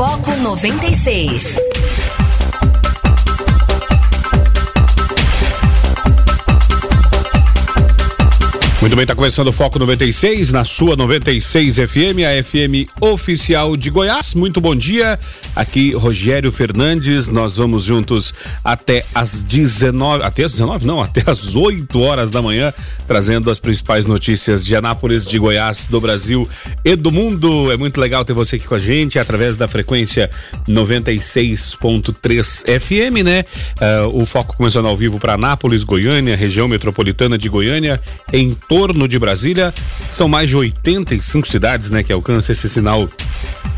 Foco 96. Muito bem, está começando o Foco 96 na sua 96 FM, a FM oficial de Goiás. Muito bom dia. Aqui Rogério Fernandes. Nós vamos juntos até as 19, até as 19, não, até as 8 horas da manhã, trazendo as principais notícias de Anápolis, de Goiás, do Brasil e do mundo. É muito legal ter você aqui com a gente através da frequência 96.3 FM, né? Uh, o Foco começando ao vivo para Anápolis, Goiânia, região metropolitana de Goiânia, em torno de Brasília. São mais de 85 cidades, né, que alcançam esse sinal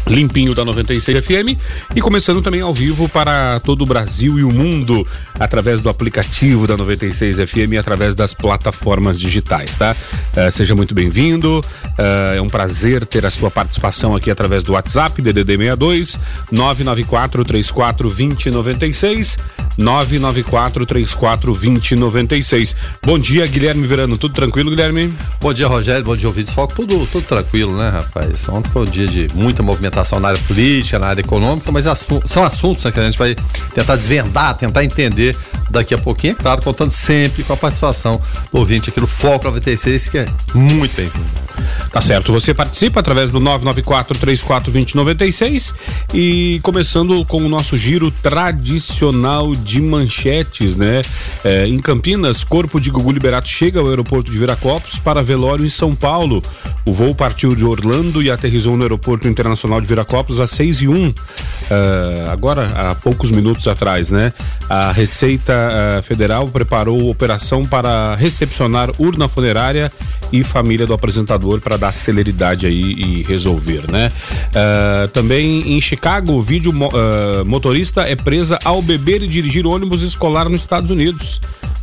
limpinho da 96 FM e começando também ao vivo para todo o Brasil e o mundo através do aplicativo da 96 FM e através das plataformas digitais, tá? Uh, seja muito bem-vindo. Uh, é um prazer ter a sua participação aqui através do WhatsApp DDD 62 994 34 2096 994 34 2096. Bom dia, Guilherme Verano. Tudo tranquilo, Guilherme? Bom dia, Rogério. Bom dia, ouvintes. Foco. Tudo, tudo tranquilo, né, rapaz? Ontem foi um dia de muita movimentação na área política, na área econômica, mas assu são assuntos né, que a gente vai tentar desvendar, tentar entender daqui a pouquinho, é claro, contando sempre com a participação do ouvinte aqui no Foco 96, que é muito bem-vindo. Tá certo. Você participa através do 994 34 2096 e começando com o nosso giro tradicional de manchetes, né? É, em Campinas, corpo de Gugu Liberato chega ao aeroporto de Viracopos para velório em São Paulo. O voo partiu de Orlando e aterrizou no aeroporto internacional de Viracopos às 6 e 1 uh, agora há poucos minutos atrás, né? A Receita uh, Federal preparou operação para recepcionar urna funerária e família do apresentador para dar celeridade aí e resolver, né? Uh, também em Chicago, vídeo uh, motorista é presa ao beber e dirigir ônibus escolar nos Estados Unidos.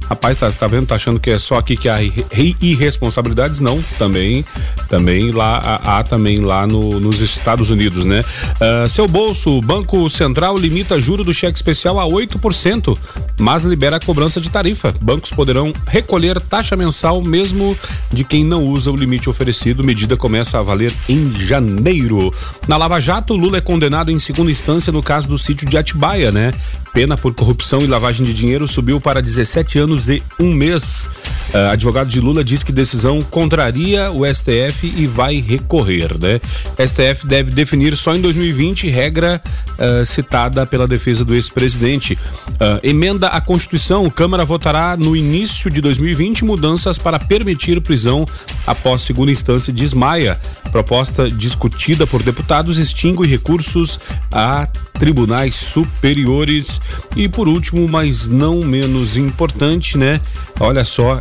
Rapaz, tá, tá vendo? Tá achando que é só aqui que há irresponsabilidades? Não, também, também lá há, também lá no, nos Estados Unidos, né? Uh, seu bolso, o Banco Central limita juro do cheque especial a 8%, mas libera a cobrança de tarifa. Bancos poderão recolher taxa mensal mesmo de quem não usa o limite oferecido. Medida começa a valer em janeiro. Na Lava Jato, Lula é condenado em segunda instância no caso do sítio de Atibaia, né? Pena por corrupção e lavagem de dinheiro subiu para 17 anos e um mês. Uh, advogado de Lula diz que decisão contraria o STF e vai recorrer, né? STF deve definir só em 2020 regra uh, citada pela defesa do ex-presidente. Uh, emenda à Constituição, Câmara votará no início de 2020 mudanças para permitir prisão após segunda instância de Maia. Proposta discutida por deputados extingue recursos a tribunais superiores. E por último, mas não menos importante, né? Olha só, uh,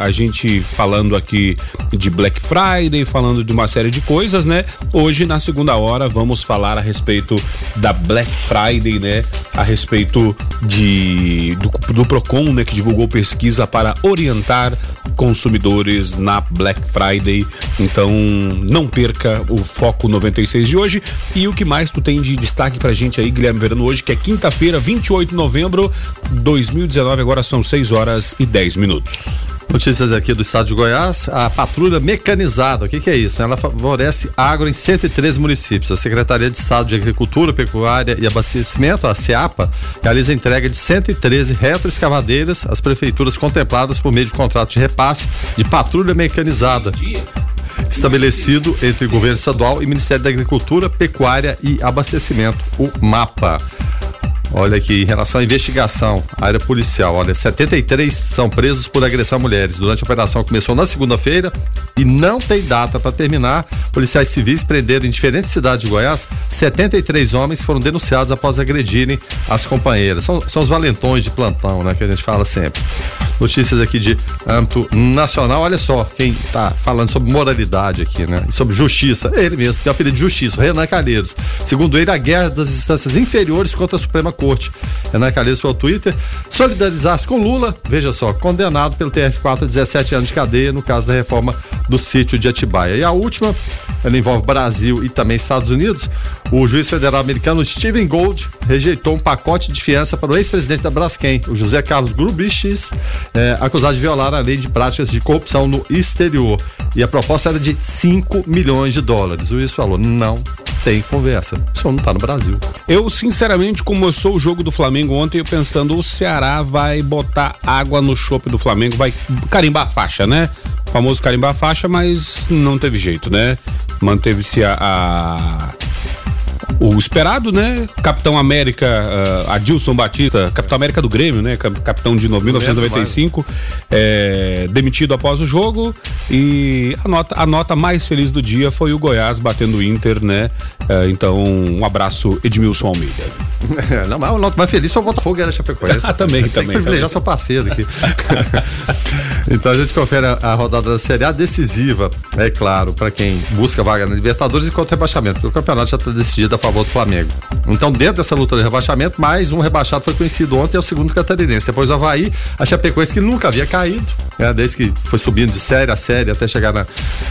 a gente falando aqui de Black Friday, falando de uma série de coisas, né? Hoje, na segunda hora, vamos falar a respeito da Black Friday, né? A respeito de do, do Procon, né? Que divulgou pesquisa para orientar consumidores na Black Friday. Então, não perca o Foco 96 de hoje. E o que mais tu tem de destaque pra gente aí, Guilherme Verano, hoje, que é quinta-feira, 28 de novembro de 2019, agora são 6 horas e 10 minutos. Notícias aqui do estado de Goiás, a patrulha mecanizada, o que, que é isso? Ela favorece agro em 113 municípios. A Secretaria de Estado de Agricultura, Pecuária e Abastecimento, a SEAPA, realiza a entrega de 113 retroescavadeiras às prefeituras contempladas por meio de contrato de repasse de patrulha mecanizada estabelecido entre governo estadual e Ministério da Agricultura, Pecuária e Abastecimento, o MAPA. Olha aqui, em relação à investigação, área policial, olha, 73 são presos por agressão a mulheres. Durante a operação começou na segunda-feira e não tem data para terminar. Policiais civis prenderam em diferentes cidades de Goiás 73 homens foram denunciados após agredirem as companheiras. São, são os valentões de plantão, né, que a gente fala sempre. Notícias aqui de âmbito nacional. Olha só, quem tá falando sobre moralidade aqui, né? E sobre justiça. Ele mesmo, tem o apelido de justiça, Renan Calheiros. Segundo ele, a guerra das instâncias inferiores contra a Suprema Corte. Renan Calheiros foi ao Twitter solidarizar-se com Lula, veja só, condenado pelo TF4 a 17 anos de cadeia no caso da reforma do sítio de Atibaia. E a última, ela envolve Brasil e também Estados Unidos. O juiz federal americano Stephen Gold rejeitou um pacote de fiança para o ex-presidente da Braskem, o José Carlos Grubichis, é, acusado de violar a lei de práticas de corrupção no exterior. E a proposta era de 5 milhões de dólares. O juiz falou: não, tem conversa. O senhor não tá no Brasil. Eu, sinceramente, começou o jogo do Flamengo ontem, eu pensando, o Ceará vai botar água no chope do Flamengo, vai carimbar a faixa, né? O famoso carimbar a faixa, mas não teve jeito, né? Manteve-se a, a o esperado, né? Capitão América, uh, Adilson Batista, Capitão América do Grêmio, né? Capitão de 1995, é, demitido após o jogo. E a nota, a nota mais feliz do dia foi o Goiás batendo o Inter, né? Uh, então, um abraço, Edmilson Almeida. É, não, mas a nota mais feliz foi o Botafogo e a Chapecoense. ah, também, Tem também. Que privilegiar também. seu parceiro aqui. então a gente confere a, a, rodada da Série A decisiva, é claro, para quem busca vaga na Libertadores e contra o rebaixamento, porque o campeonato já está decidido favor do Flamengo. Então, dentro dessa luta de rebaixamento, mais um rebaixado foi conhecido ontem, é o segundo catarinense. Depois do Havaí, a Chapecoense que nunca havia caído, né, desde que foi subindo de série a série até chegar na,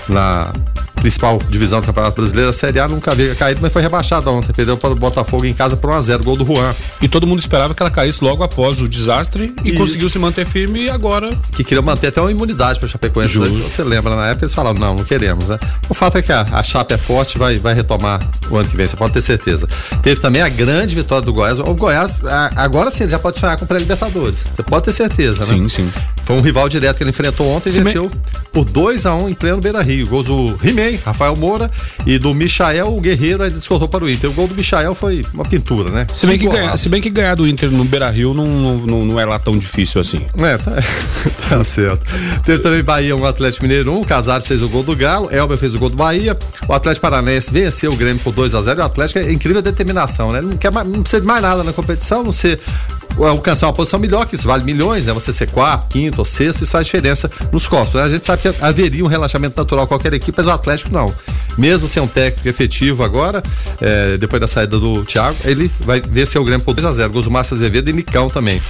na principal divisão do Campeonato Brasileiro, a Série A nunca havia caído, mas foi rebaixada ontem. Perdeu para o Botafogo em casa por 1x0, gol do Juan. E todo mundo esperava que ela caísse logo após o desastre e Isso. conseguiu se manter firme e agora. Que queria manter até uma imunidade para a Chapecoense. Justo. Você lembra, na época eles falaram, não, não queremos, né? O fato é que a, a Chape é forte vai, vai retomar o ano que vem, você pode ter certeza. Teve também a grande vitória do Goiás. O Goiás, agora sim, ele já pode sonhar com pré-libertadores. Você pode ter certeza, né? Sim, sim. Foi um rival direto que ele enfrentou ontem e venceu por 2 a 1 um em pleno Beira Rio. Gols do He-Man, Rafael Moura e do Michael o Guerreiro, aí descontou para o Inter. O gol do Michael foi uma pintura, né? Se bem, que ganhar, se bem que ganhar do Inter no Beira Rio não, não, não é lá tão difícil assim. É, tá, tá certo. Teve também Bahia, um Atlético Mineiro 1, um, Casares fez o gol do Galo, Elber fez o gol do Bahia, o Atlético Paranaense venceu o Grêmio por 2 a 0 e o Atlético é incrível a determinação, né? Não, quer não precisa de mais nada na competição, não ser alcançar uma posição melhor, que isso vale milhões, né? Você ser quarto, quinto ou sexto, isso faz diferença nos costos. Né? A gente sabe que haveria um relaxamento natural qualquer equipe, mas o Atlético não. Mesmo sem um técnico efetivo agora, é, depois da saída do Thiago, ele vai vencer o Grêmio por 2 a 0 Gols do Márcio Azevedo e Nicão também.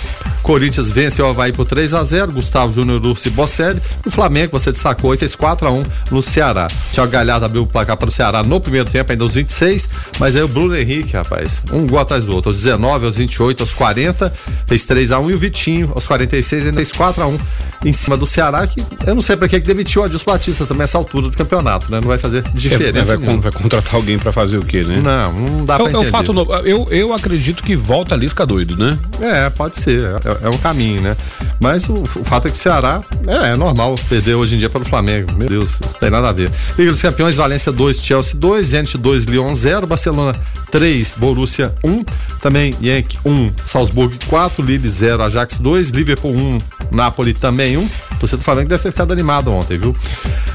Corinthians venceu o Havaí por 3 a 0 Gustavo Júnior Urso e Bocelli. O Flamengo, você destacou, e fez 4 a 1 no Ceará. Thiago Galhardo abriu o placar para o Ceará no primeiro tempo, ainda aos 26, mas aí o Bruno Henrique, rapaz, um gol atrás do outro, aos 19, aos 28, aos 40, fez 3 a 1 e o Vitinho, aos 46, ainda fez 4 a 1 em cima do Ceará, que eu não sei para que demitiu o Adilson Batista também essa altura do campeonato, né? Não vai fazer diferença. É, vai, vai, contratar alguém para fazer o quê, né? Não, não dá é, pra entender. É um fato novo. Eu, eu acredito que volta a Lisca doido, né? É, pode ser. É, é um caminho, né? Mas o, o, fato é que o Ceará é, é, normal perder hoje em dia para o Flamengo. Meu Deus, não tem nada a ver. Liga dos Campeões, Valência 2, Chelsea 2, Zenit 2, Lyon 0, Barcelona 3, Borussia 1, também Yankee 1, Salzburg 4, Lille 0, Ajax 2, Liverpool 1, Napoli também 1. Você do Flamengo deve ter ficado animado ontem, viu?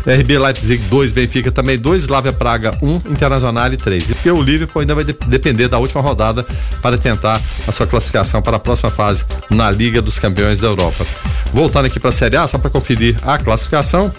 RB Leipzig 2, Benfica também 2, Slavia Praga 1, Internacional 3. E o Liverpool ainda vai de depender da última rodada para tentar a sua classificação para a próxima fase na Liga dos Campeões da Europa. Voltando aqui para a Série A, só para conferir a classificação.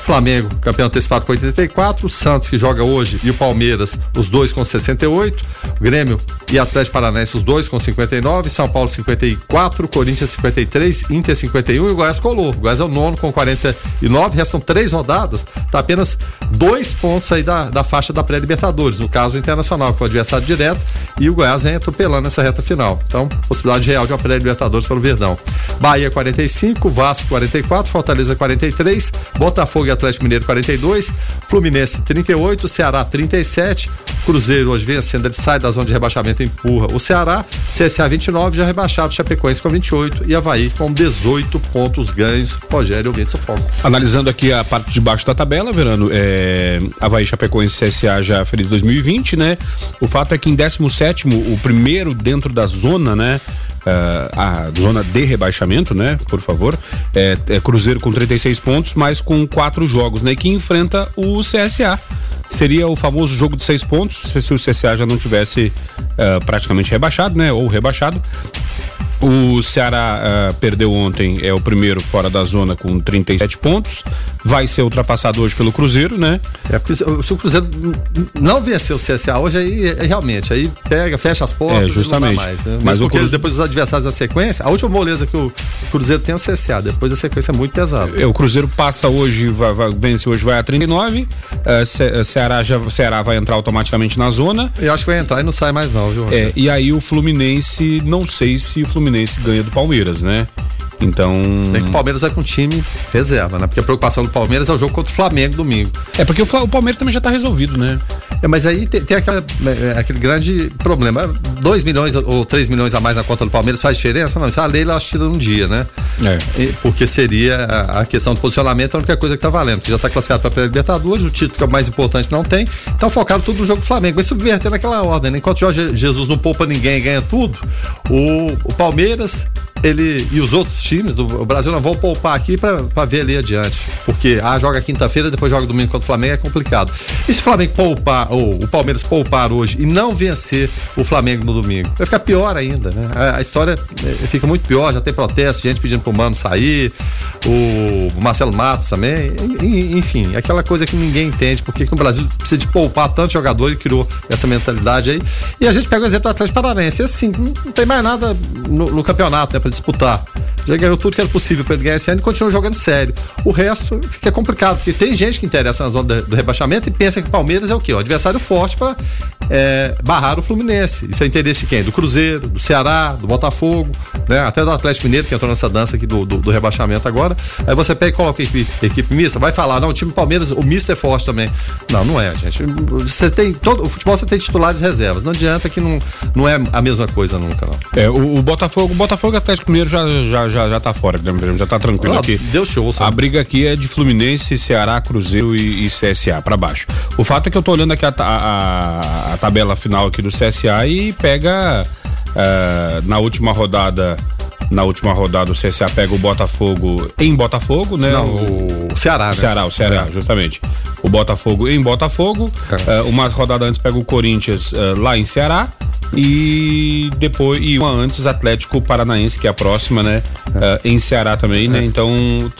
Flamengo, campeão antecipado com 84, Santos que joga hoje e o Palmeiras, os dois com 68, Grêmio e Atlético Paranaense, os dois com 59, São Paulo 54, Corinthians 53, Inter 51 e o Goiás colou. O Goiás é o nono com 49, restam três rodadas, tá apenas dois pontos aí da, da faixa da pré-Libertadores, no caso o Internacional, que é o adversário direto, e o Goiás vem atropelando essa reta final. Então, possibilidade real de uma pré-Libertadores para o Verdão. Bahia 45, Vasco 44, Fortaleza 43, Botafogo e Atlético Mineiro 42, Fluminense 38, Ceará 37, Cruzeiro hoje vencendo, ele sai da zona de rebaixamento e empurra o Ceará, CSA 29, já rebaixado, Chapecoense com 28 e Havaí com 18 pontos ganhos. Rogério Ouvinte Foco. Analisando aqui a parte de baixo da tabela, Verano, é, Havaí, Chapecoense CSA já feliz 2020, né? O fato é que em 17 o primeiro dentro da zona, né? Uh, a zona de rebaixamento, né? Por favor. É, é, Cruzeiro com 36 pontos, mas com quatro jogos, né? Que enfrenta o CSA. Seria o famoso jogo de seis pontos, se o CSA já não tivesse uh, praticamente rebaixado, né? Ou rebaixado. O Ceará uh, perdeu ontem, é o primeiro fora da zona com 37 pontos. Vai ser ultrapassado hoje pelo Cruzeiro, né? É porque se o Cruzeiro não vencer o CSA hoje, aí é, realmente, aí pega, fecha as portas. É, justamente. mais, né? Mas porque Cruzeiro... depois dos adversários da sequência, a última moleza que o Cruzeiro tem é o CSA, depois a sequência é muito pesada. É, o Cruzeiro passa hoje, vai, vai, vence hoje, vai a 39. Uh, Ce Ceará, já, Ceará vai entrar automaticamente na zona. Eu acho que vai entrar e não sai mais, não, viu? É, e aí o Fluminense, não sei se o Fluminense Fluminense ganha do Palmeiras, né? Então. Se bem que o Palmeiras vai com time reserva, né? Porque a preocupação do Palmeiras é o jogo contra o Flamengo domingo. É, porque o, o Palmeiras também já tá resolvido, né? É, mas aí tem, tem aquela, é, aquele grande problema. 2 milhões ou 3 milhões a mais na conta do Palmeiras faz diferença? Não, isso é a lei ela tira um dia, né? É. E, porque seria a, a, questão do posicionamento a única coisa que tá valendo, porque já tá classificado para a Libertadores, o título que é o mais importante não tem. Então focaram tudo no jogo do Flamengo. Vai subverter naquela ordem, né? Enquanto o Jorge Jesus não poupa ninguém e ganha tudo, o, o Palmeiras Palmeiras ele e os outros times do Brasil não vão poupar aqui para ver ali adiante. Porque ah, joga quinta-feira, depois joga domingo contra o Flamengo, é complicado. E se o Flamengo poupar, ou o Palmeiras poupar hoje e não vencer o Flamengo no domingo, vai ficar pior ainda, né? A, a história é, fica muito pior, já tem protesto, gente pedindo pro Mano sair, o Marcelo Matos também, enfim, aquela coisa que ninguém entende, porque no Brasil precisa de poupar tanto jogador e criou essa mentalidade aí. E a gente pega o exemplo do Atlético Paranaense, assim, não tem mais nada no, no campeonato, né? Disputar. Já ganhou tudo que era possível para ele ganhar esse ano e continua jogando sério. O resto fica complicado, porque tem gente que interessa na zona do rebaixamento e pensa que o Palmeiras é o quê? O adversário forte para é, barrar o Fluminense. Isso é interesse de quem? Do Cruzeiro, do Ceará, do Botafogo, né? até do Atlético Mineiro, que entrou nessa dança aqui do, do, do rebaixamento agora. Aí você pega e coloca a equipe, equipe mista, vai falar, não, o time Palmeiras, o misto é forte também. Não, não é, gente. Você tem todo, o futebol você tem titulares e reservas. Não adianta que não, não é a mesma coisa nunca, não. É, o, o Botafogo, o Botafogo e Mineiro já, já, já, já tá fora, já tá tranquilo ah, aqui. Deu show, sabe? A briga aqui é de Fluminense, Ceará, Cruzeiro e, e CSA para baixo. O fato é que eu tô olhando aqui a, a, a tabela final aqui do CSA e pega uh, na última rodada na última rodada o CSA pega o Botafogo em Botafogo, né? Não, o, o Ceará, né? Ceará, o Ceará, é. justamente. O Botafogo em Botafogo. É. Uh, uma rodada antes pega o Corinthians uh, lá em Ceará e depois e uma antes Atlético Paranaense que é a próxima né é. uh, em Ceará também né é. então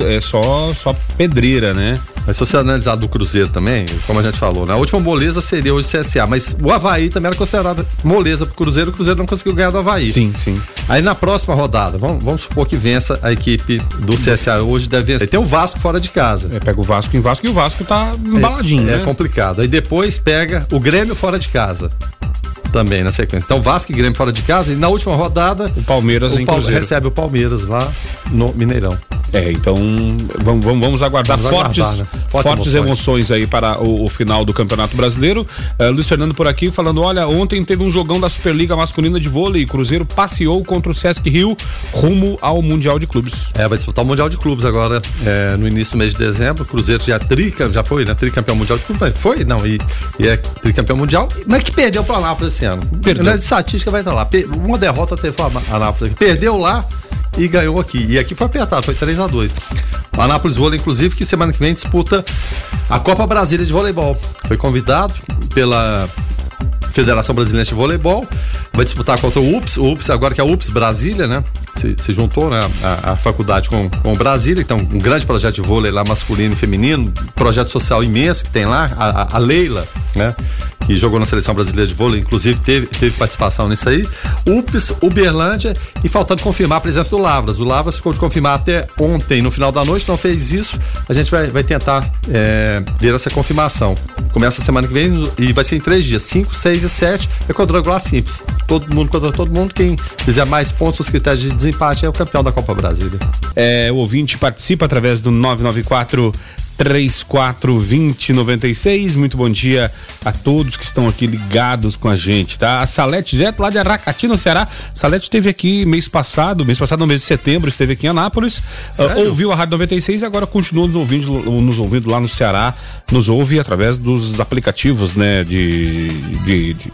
é só só pedreira né mas se você analisar do Cruzeiro também como a gente falou né a última moleza seria hoje CSA mas o Havaí também era considerado moleza pro Cruzeiro o Cruzeiro não conseguiu ganhar do Havaí sim sim aí na próxima rodada vamos, vamos supor que vença a equipe do CSA hoje deve vencer. Tem o Vasco fora de casa. É, pega o Vasco em Vasco e o Vasco tá embaladinho é, né? é complicado. Aí depois pega o Grêmio fora de casa também na sequência. Então Vasco e Grêmio fora de casa e na última rodada o Palmeiras o Palmeiras recebe o Palmeiras lá no Mineirão. É, então vamos, vamos aguardar vamos fortes, aguardar, né? fortes, fortes emoções. emoções. aí para o, o final do Campeonato Brasileiro. Uh, Luiz Fernando por aqui falando: olha, ontem teve um jogão da Superliga Masculina de Vôlei. Cruzeiro passeou contra o Sesc Rio rumo ao Mundial de Clubes. É, vai disputar o Mundial de Clubes agora é, no início do mês de dezembro. O Cruzeiro já trica, já foi, né? Tricampeão mundial de clubes. Foi? Não, e, e é tricampeão mundial, mas que perdeu para o Anápolis esse ano. Perdeu. Na de estatística vai estar lá. Uma derrota teve a Anápolis. Perdeu lá e ganhou aqui. E aqui foi apertado, foi 3 a 2 O Anápolis Vôlei, inclusive, que semana que vem disputa a Copa Brasília de Voleibol. Foi convidado pela Federação Brasileira de Voleibol, vai disputar contra o UPS, o UPS agora que é o UPS Brasília, né? Se, se juntou, né? A, a, faculdade com, com Brasília, então um grande projeto de vôlei lá masculino e feminino, projeto social imenso que tem lá, a, a Leila, né? que jogou na seleção brasileira de vôlei, inclusive teve, teve participação nisso aí. UPS, Uberlândia e faltando confirmar a presença do Lavras. O Lavras ficou de confirmar até ontem, no final da noite, não fez isso. A gente vai, vai tentar é, ver essa confirmação. Começa a semana que vem e vai ser em três dias: 5, 6 e 7. É quadrangular simples. Todo mundo contra todo mundo. Quem fizer mais pontos, os critérios de desempate é o campeão da Copa Brasília. É, o ouvinte participa através do 994 342096. Muito bom dia a todos que estão aqui ligados com a gente, tá? A Salete Direto lá de Aracati, no Ceará. Salete esteve aqui mês passado, mês passado, no mês de setembro, esteve aqui em Anápolis. Uh, ouviu a Rádio 96 e agora continua nos ouvindo, nos ouvindo lá no Ceará. Nos ouve através dos aplicativos, né? de, de, de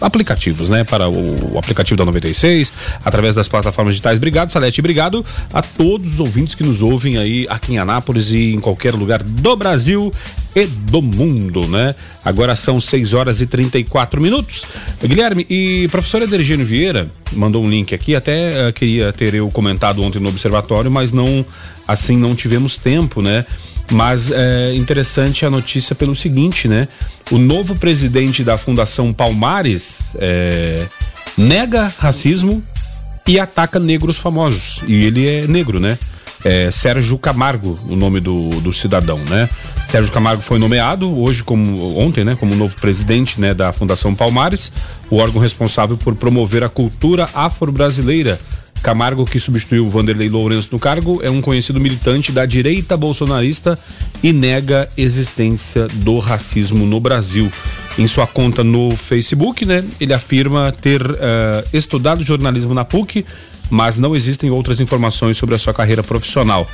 aplicativos, né? Para o, aplicativo da 96, através das plataformas digitais. Obrigado, Salete. Obrigado a todos os ouvintes que nos ouvem aí aqui em Anápolis e em qualquer lugar do Brasil e do mundo, né? Agora são 6 horas e 34 minutos. Guilherme, e professor Edergênio Vieira mandou um link aqui, até uh, queria ter eu comentado ontem no observatório, mas não, assim, não tivemos tempo, né? Mas é interessante a notícia pelo seguinte, né? O novo presidente da Fundação Palmares é, nega racismo e ataca negros famosos. E ele é negro, né? É Sérgio Camargo, o nome do, do cidadão, né? Sérgio Camargo foi nomeado hoje como ontem, né, como novo presidente, né, da Fundação Palmares, o órgão responsável por promover a cultura afro-brasileira Camargo, que substituiu Vanderlei Lourenço no cargo, é um conhecido militante da direita bolsonarista e nega existência do racismo no Brasil. Em sua conta no Facebook, né, ele afirma ter uh, estudado jornalismo na PUC, mas não existem outras informações sobre a sua carreira profissional.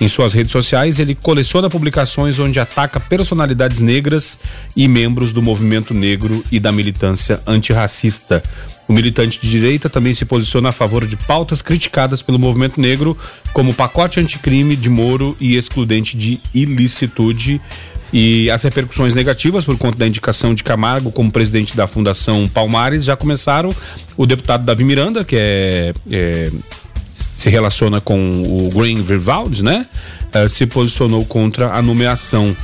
Em suas redes sociais, ele coleciona publicações onde ataca personalidades negras e membros do movimento negro e da militância antirracista. O militante de direita também se posiciona a favor de pautas criticadas pelo movimento negro, como pacote anticrime de Moro e excludente de ilicitude. E as repercussões negativas por conta da indicação de Camargo como presidente da Fundação Palmares já começaram. O deputado Davi Miranda, que é, é se relaciona com o Green Vivaldi, né? Uh, se posicionou contra a nomeação.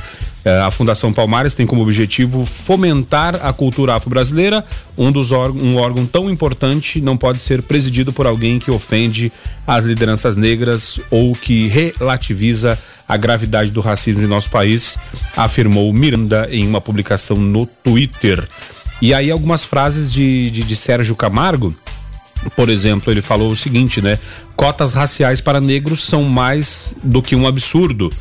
Uh, a Fundação Palmares tem como objetivo fomentar a cultura afro-brasileira. Um dos um órgão tão importante não pode ser presidido por alguém que ofende as lideranças negras ou que relativiza a gravidade do racismo em nosso país, afirmou Miranda em uma publicação no Twitter. E aí algumas frases de, de, de Sérgio Camargo por exemplo, ele falou o seguinte, né? Cotas raciais para negros são mais do que um absurdo.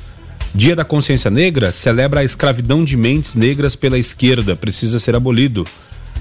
Dia da Consciência Negra celebra a escravidão de mentes negras pela esquerda, precisa ser abolido.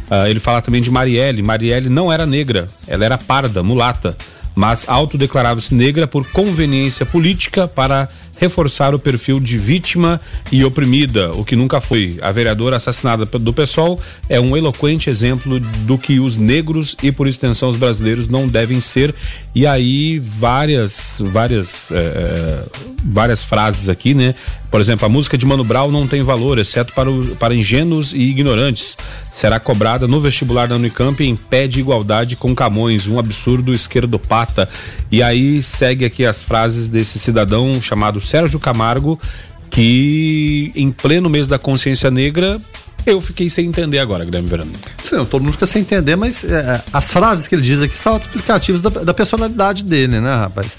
Uh, ele fala também de Marielle. Marielle não era negra, ela era parda, mulata, mas autodeclarava-se negra por conveniência política para reforçar o perfil de vítima e oprimida, o que nunca foi. A vereadora assassinada do PSOL é um eloquente exemplo do que os negros e, por extensão, os brasileiros não devem ser. E aí, várias, várias, é, várias frases aqui, né? Por exemplo, a música de Mano Brown não tem valor, exceto para, o, para ingênuos e ignorantes. Será cobrada no vestibular da Unicamp em pé de igualdade com Camões, um absurdo esquerdopata. E aí segue aqui as frases desse cidadão chamado Sérgio Camargo, que em pleno mês da consciência negra eu fiquei sem entender agora, Guilherme Verano. Sim, todo mundo fica sem entender, mas é, as frases que ele diz aqui são explicativas da, da, personalidade dele, né, rapaz?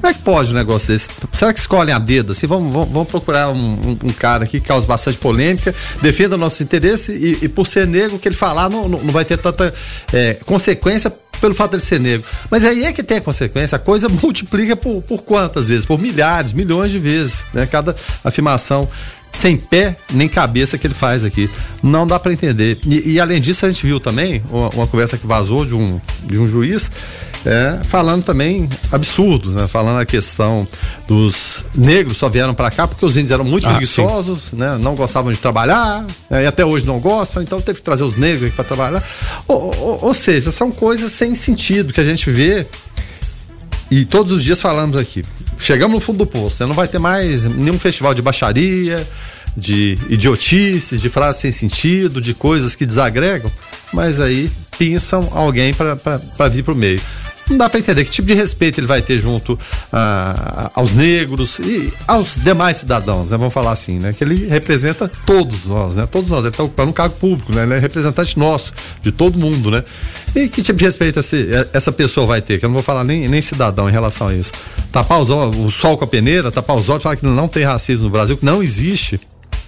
Como é que pode um negócio desse? Será que escolhem a dedo? Assim, vamos, vamos, vamos procurar um, um, um, cara aqui que causa bastante polêmica, defenda nossos interesses e, e por ser negro, o que ele falar não, não, não vai ter tanta é, consequência pelo fato de ser negro. Mas aí é que tem a consequência, a coisa multiplica por, por quantas vezes? Por milhares, milhões de vezes, né? Cada afirmação sem pé nem cabeça que ele faz aqui. Não dá para entender. E, e, além disso, a gente viu também uma, uma, conversa que vazou de um, de um juiz é, falando também absurdos, né? Falando a questão dos negros só vieram para cá porque os índios eram muito ah, preguiçosos, né? Não gostavam de trabalhar, né? e até hoje não gostam, então teve que trazer os negros aqui para trabalhar. Ou, ou, ou seja, são coisas sem sentido que a gente vê e todos os dias falamos aqui. Chegamos no fundo do poço, você não vai ter mais nenhum festival de baixaria, de idiotices, de frases sem sentido, de coisas que desagregam, mas aí pensam alguém para vir para o meio não dá para entender que tipo de respeito ele vai ter junto ah, aos negros e aos demais cidadãos, né? Vamos falar assim, né? Que ele representa todos nós, né? Todos nós, ele está ocupando um cargo público, né? Ele é representante nosso, de todo mundo, né? E que tipo de respeito essa pessoa vai ter? Que eu não vou falar nem, nem cidadão em relação a isso. Tapar os o sol com a peneira, tapar os olhos, falar que não tem racismo no Brasil, que não existe.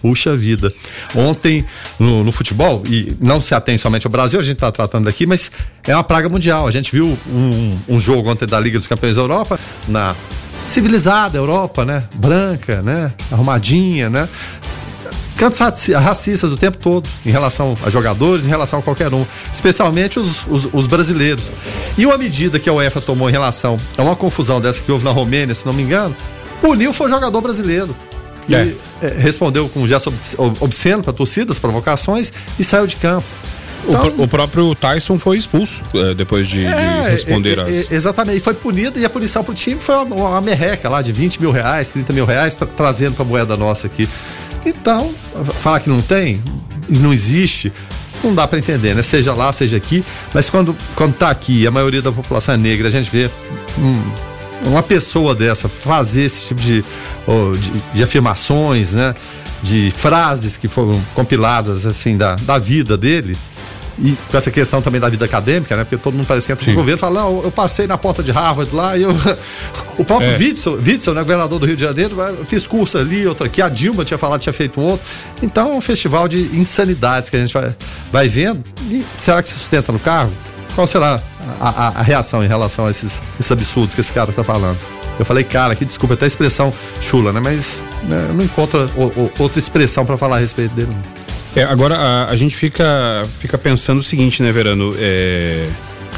Puxa vida. Ontem, no, no, futebol, e não se atém somente ao Brasil, a gente está tratando aqui, mas é uma praga mundial. A gente viu um, um jogo ontem da Liga dos Campeões da Europa, na civilizada Europa, né? Branca, né? Arrumadinha, né? cantos racistas o tempo todo em relação a jogadores, em relação a qualquer um, especialmente os, os, os, brasileiros. E uma medida que a UEFA tomou em relação a uma confusão dessa que houve na Romênia, se não me engano, puniu foi o jogador brasileiro e é. é respondeu com um gesto obsceno para torcidas, provocações e saiu de campo. Então, o, o, próprio Tyson foi expulso é, depois de, é, de responder é, as... Exatamente, e foi punido e a punição para o time foi uma, uma, merreca lá de 20 mil reais, 30 mil reais, tra trazendo para a moeda nossa aqui. Então, falar que não tem, não existe, não dá para entender, né? Seja lá, seja aqui, mas quando, quando tá aqui a maioria da população é negra, a gente vê. Hum, uma pessoa dessa fazer esse tipo de, de, de, afirmações, né? De frases que foram compiladas assim da, da vida dele. E com essa questão também da vida acadêmica, né? Porque todo mundo parece que entra no governo e fala, eu passei na porta de Harvard lá e eu. o próprio é. Witzel, Witzel, né, governador do Rio de Janeiro, fiz curso ali, outra aqui, a Dilma tinha falado, tinha feito um outro. Então é um festival de insanidades que a gente vai, vai vendo. E será que se sustenta no cargo? Qual será a, a, a reação em relação a esses, esses absurdos que esse cara tá falando? Eu falei, cara, que desculpa, até a expressão chula, né? Mas né, não encontra o, o, outra expressão para falar a respeito dele. É, agora a, a, gente fica, fica pensando o seguinte, né, Verano? É...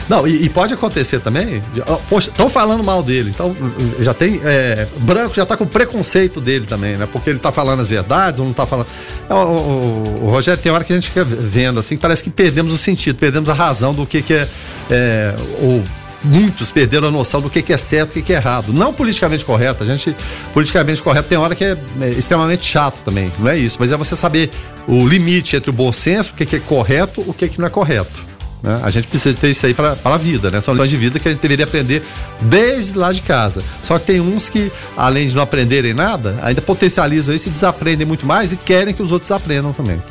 Não, e, e, pode acontecer também. Poxa, estão falando mal dele. Então, já tem. É, branco já está com preconceito dele também, né? Porque ele está falando as verdades ou não está falando. É, o, o, o, Rogério, tem hora que a gente fica vendo assim, parece que perdemos o sentido, perdemos a razão do que, que é, é o muitos perderam a noção do que, é certo e o que, é errado. Não politicamente correto. A gente, politicamente correto, tem hora que é, é, extremamente chato também. Não é isso. Mas é você saber o limite entre o bom senso, o que, que é correto, o que, que não é correto. Né? A gente precisa ter isso aí para a vida, né? São lições de vida que a gente deveria aprender desde lá de casa. Só que tem uns que, além de não aprenderem nada, ainda potencializam isso e desaprendem muito mais e querem que os outros aprendam também.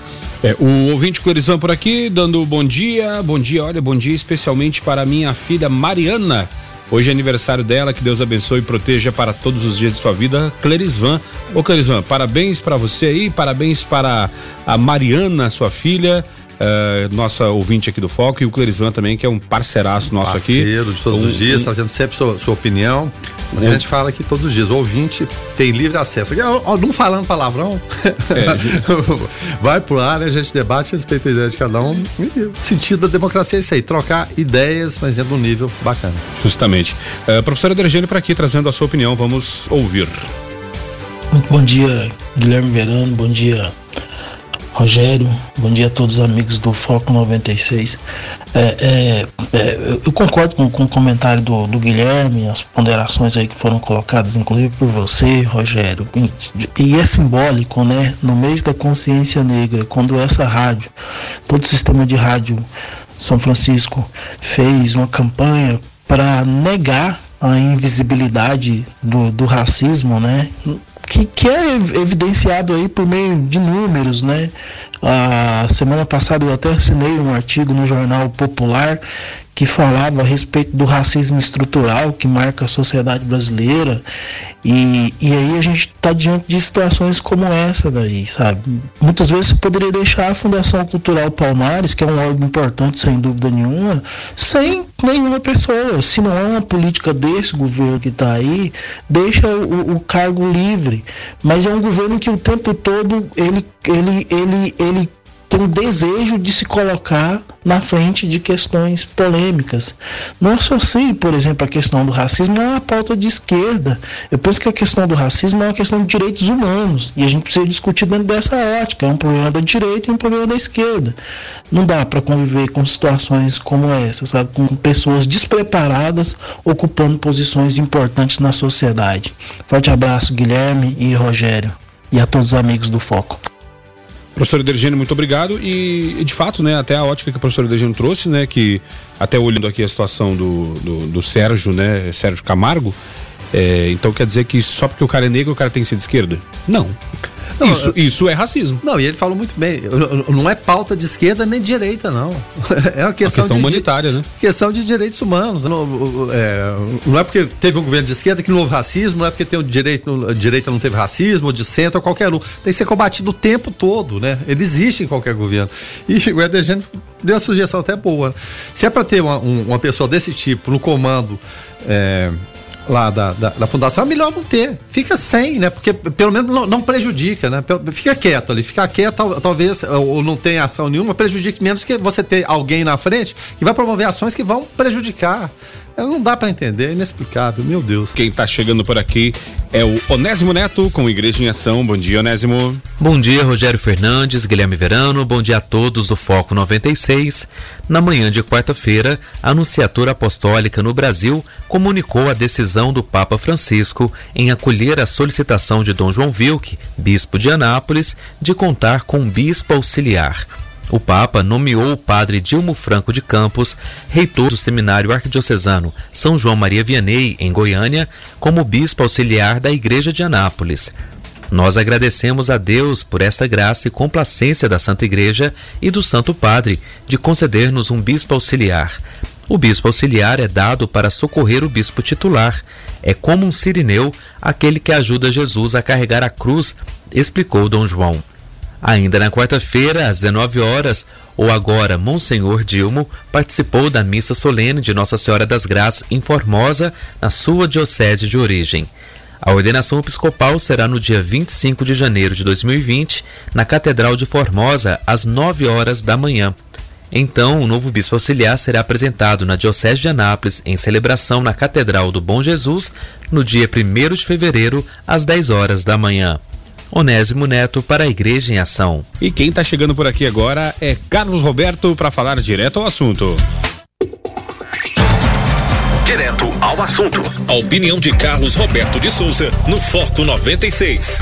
É, o ouvinte Clorizão por aqui, dando bom dia, bom dia, olha, bom dia especialmente para minha filha Mariana. Hoje é aniversário dela, que Deus abençoe e proteja para todos os dias de sua vida, Clerisvan. Ô Clerisvan, parabéns para você aí, parabéns para a Mariana, sua filha. Uh, nossa ouvinte aqui do Foco e o Clerisvan também, que é um parceiraço nosso Parceiro aqui. Parceiro de todos um, os dias, um, trazendo sempre sua, sua opinião. Um, a gente fala aqui todos os dias. O ouvinte tem livre acesso. Não falando palavrão, é, vai pro ar, né? a gente debate, respeita a ideia de cada um. o sentido da democracia é isso aí, trocar ideias, mas dentro de um nível bacana. Justamente. Uh, professora Dergene para aqui trazendo a sua opinião, vamos ouvir. Muito bom dia, Guilherme Verano, bom dia, Rogério, bom dia a todos os amigos do Foco 96. É, é, é, eu concordo com, com o comentário do, do, Guilherme, as ponderações aí que foram colocadas, inclusive por você, Rogério. E é simbólico, né? No mês da consciência negra, quando essa rádio, todo o sistema de rádio São Francisco fez uma campanha para negar a invisibilidade do, do racismo, né? Que, que é evidenciado aí por meio de números, né? A semana passada eu até assinei um artigo no jornal Popular que falava a respeito do racismo estrutural que marca a sociedade brasileira. E, e aí a gente está diante de situações como essa daí, sabe? Muitas vezes você poderia deixar a Fundação Cultural Palmares, que é um órgão importante, sem dúvida nenhuma, sem nenhuma pessoa. Se não é uma política desse governo que está aí, deixa o, o, cargo livre. Mas é um governo que o tempo todo ele, ele, ele, ele tem um desejo de se colocar na frente de questões polêmicas. Não associe, por exemplo, a questão do racismo a uma pauta de esquerda. Eu penso que a questão do racismo é uma questão de direitos humanos e a gente precisa discutir dentro dessa ótica. É um problema da direita e um problema da esquerda. Não dá para conviver com situações como essa, sabe? com pessoas despreparadas ocupando posições importantes na sociedade. Forte abraço, Guilherme e Rogério, e a todos os amigos do Foco. Professor Edergênio, muito obrigado. E, de fato, né, até a ótica que o professor Edergênio trouxe, né, que até olhando aqui a situação do, do, do Sérgio, né, Sérgio Camargo, é, então quer dizer que só porque o cara é negro o cara tem que ser de esquerda? Não. Não, isso, isso é racismo. Não, e ele falou muito bem. Não é pauta de esquerda nem de direita, não. É uma questão, uma questão de, humanitária, né? Questão de direitos humanos. Não é, não é porque teve um governo de esquerda que não houve racismo, não é porque tem o direito, a direita não teve racismo, ou de centro, ou qualquer um. Tem que ser combatido o tempo todo, né? Ele existe em qualquer governo. E o Edergênio deu uma sugestão até boa. Se é para ter uma, uma pessoa desse tipo no comando. É, lá da, da, da, fundação, é melhor não ter. Fica sem, né? Porque pelo menos não, não prejudica, né? Fica quieto ali. Ficar quieto, talvez, ou não tenha ação nenhuma, prejudique menos que você ter alguém na frente que vai promover ações que vão prejudicar. Não dá para entender, é inexplicável, meu Deus. Quem tá chegando por aqui é o Onésimo Neto com Igreja em Ação. Bom dia, Onésimo. Bom dia, Rogério Fernandes, Guilherme Verano. Bom dia a todos do Foco 96. Na manhã de quarta-feira, a Anunciatura Apostólica no Brasil comunicou a decisão do Papa Francisco em acolher a solicitação de Dom João Wilke, bispo de Anápolis, de contar com um bispo auxiliar. O Papa nomeou o padre Dilmo Franco de Campos, reitor do Seminário Arquidiocesano São João Maria Vianney, em Goiânia, como bispo auxiliar da Igreja de Anápolis. Nós agradecemos a Deus por essa graça e complacência da Santa Igreja e do Santo Padre de conceder-nos um bispo auxiliar. O bispo auxiliar é dado para socorrer o bispo titular. É como um sirineu, aquele que ajuda Jesus a carregar a cruz, explicou Dom João. Ainda na quarta-feira, às 19 horas, ou agora Monsenhor Dilmo participou da missa solene de Nossa Senhora das Graças em Formosa, na sua diocese de origem. A ordenação episcopal será no dia 25 de janeiro de 2020, na Catedral de Formosa, às 9 horas da manhã. Então, o novo bispo auxiliar será apresentado na Diocese de Anápolis em celebração na Catedral do Bom Jesus no dia 1 de fevereiro, às 10 horas da manhã. Onésimo Neto para a Igreja em Ação. E quem está chegando por aqui agora é Carlos Roberto para falar direto ao assunto. Direto ao assunto. A opinião de Carlos Roberto de Souza no Foco 96.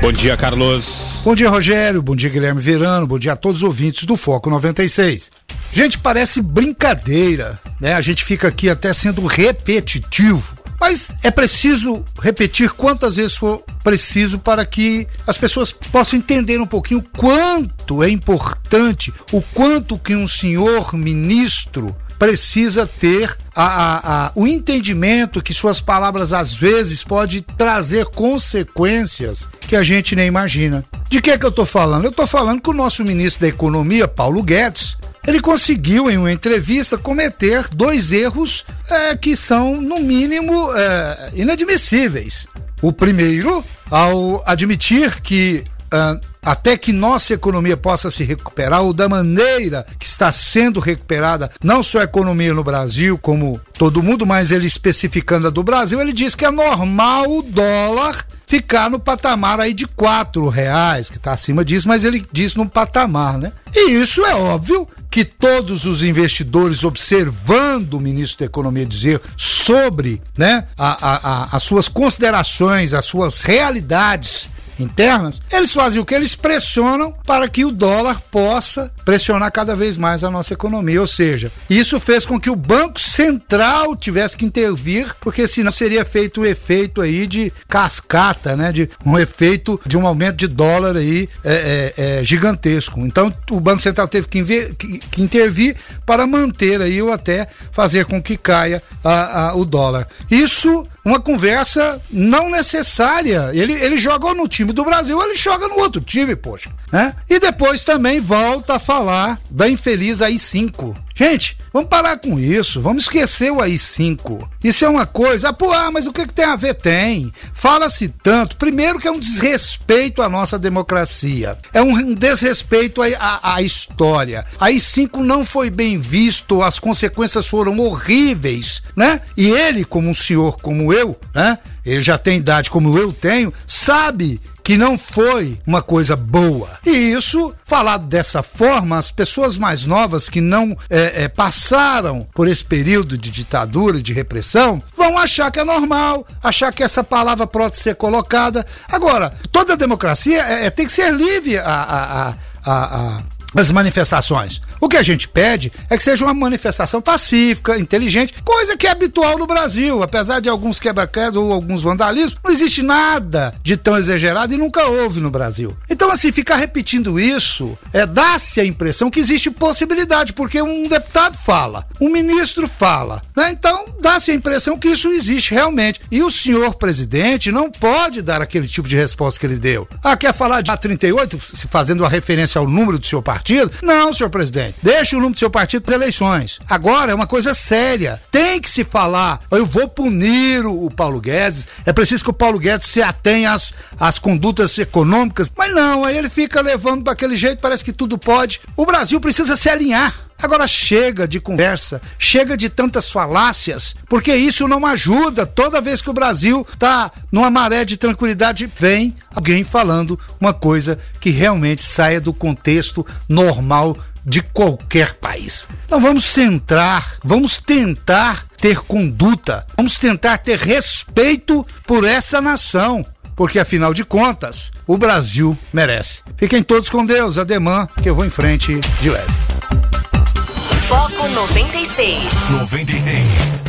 Bom dia, Carlos. Bom dia, Rogério. Bom dia, Guilherme Verano. Bom dia a todos os ouvintes do Foco 96. Gente, parece brincadeira, né? A gente fica aqui até sendo repetitivo. Mas é preciso repetir quantas vezes for preciso para que as pessoas possam entender um pouquinho quanto é importante, o quanto que um senhor ministro precisa ter a, a, a, o entendimento que suas palavras às vezes pode trazer consequências que a gente nem imagina. De que é que eu estou falando? Eu estou falando que o nosso ministro da Economia, Paulo Guedes, ele conseguiu em uma entrevista cometer dois erros é, que são no mínimo é, inadmissíveis. O primeiro, ao admitir que uh, até que nossa economia possa se recuperar, ou da maneira que está sendo recuperada, não só a economia no Brasil, como todo mundo, mas ele especificando a do Brasil, ele diz que é normal o dólar ficar no patamar aí de quatro reais, que está acima disso, mas ele diz no patamar, né? E isso é óbvio que todos os investidores observando o ministro da Economia dizer sobre né, a, a, a, as suas considerações, as suas realidades internas, eles fazem o que? Eles pressionam para que o dólar possa pressionar cada vez mais a nossa economia. Ou seja, isso fez com que o Banco Central tivesse que intervir, porque senão seria feito um efeito aí de cascata, né? De um efeito de um aumento de dólar aí é, é, é gigantesco. Então o Banco Central teve que, que, que, intervir para manter aí ou até fazer com que caia a, a, o dólar. Isso uma conversa não necessária. Ele, ele jogou no time do Brasil, ele joga no outro time, poxa. Né? E depois também volta a falar da infeliz AI-5. Gente, vamos parar com isso, vamos esquecer o AI-5. Isso é uma coisa, ah, pô, ah, mas o que, que tem a ver? Tem. Fala-se tanto, primeiro que é um desrespeito à nossa democracia, é um desrespeito à, à, à história. AI-5 não foi bem visto, as consequências foram horríveis, né? E ele, como um senhor como eu, né? Ele já tem idade como eu tenho, sabe que não foi uma coisa boa. E isso, falado dessa forma, as pessoas mais novas que não é, é, passaram por esse período de ditadura, de repressão, vão achar que é normal, achar que essa palavra pode ser colocada. Agora, toda democracia é, é tem que ser livre a, a, a, a as manifestações. O que a gente pede é que seja uma manifestação pacífica, inteligente, coisa que é habitual no Brasil. Apesar de alguns quebra-quedas ou alguns vandalismos, não existe nada de tão exagerado e nunca houve no Brasil. Então, assim, ficar repetindo isso é dá-se a impressão que existe possibilidade, porque um deputado fala, um ministro fala, né? Então, dá-se a impressão que isso existe realmente. E o senhor presidente não pode dar aquele tipo de resposta que ele deu. Ah, quer falar de A38, se fazendo a referência ao número do seu partido? Não, senhor presidente. Deixe o número do seu partido para eleições. Agora é uma coisa séria. Tem que se falar. Eu vou punir o Paulo Guedes. É preciso que o Paulo Guedes se atenha às, às condutas econômicas. Mas não, aí ele fica levando daquele jeito, parece que tudo pode. O Brasil precisa se alinhar. Agora chega de conversa, chega de tantas falácias, porque isso não ajuda. Toda vez que o Brasil tá numa maré de tranquilidade, vem alguém falando uma coisa que realmente saia do contexto normal de qualquer país. Então vamos centrar, vamos tentar ter conduta, vamos tentar ter respeito por essa nação, porque afinal de contas, o Brasil merece. Fiquem todos com Deus, ademã, que eu vou em frente de leve. Foco 96. 96.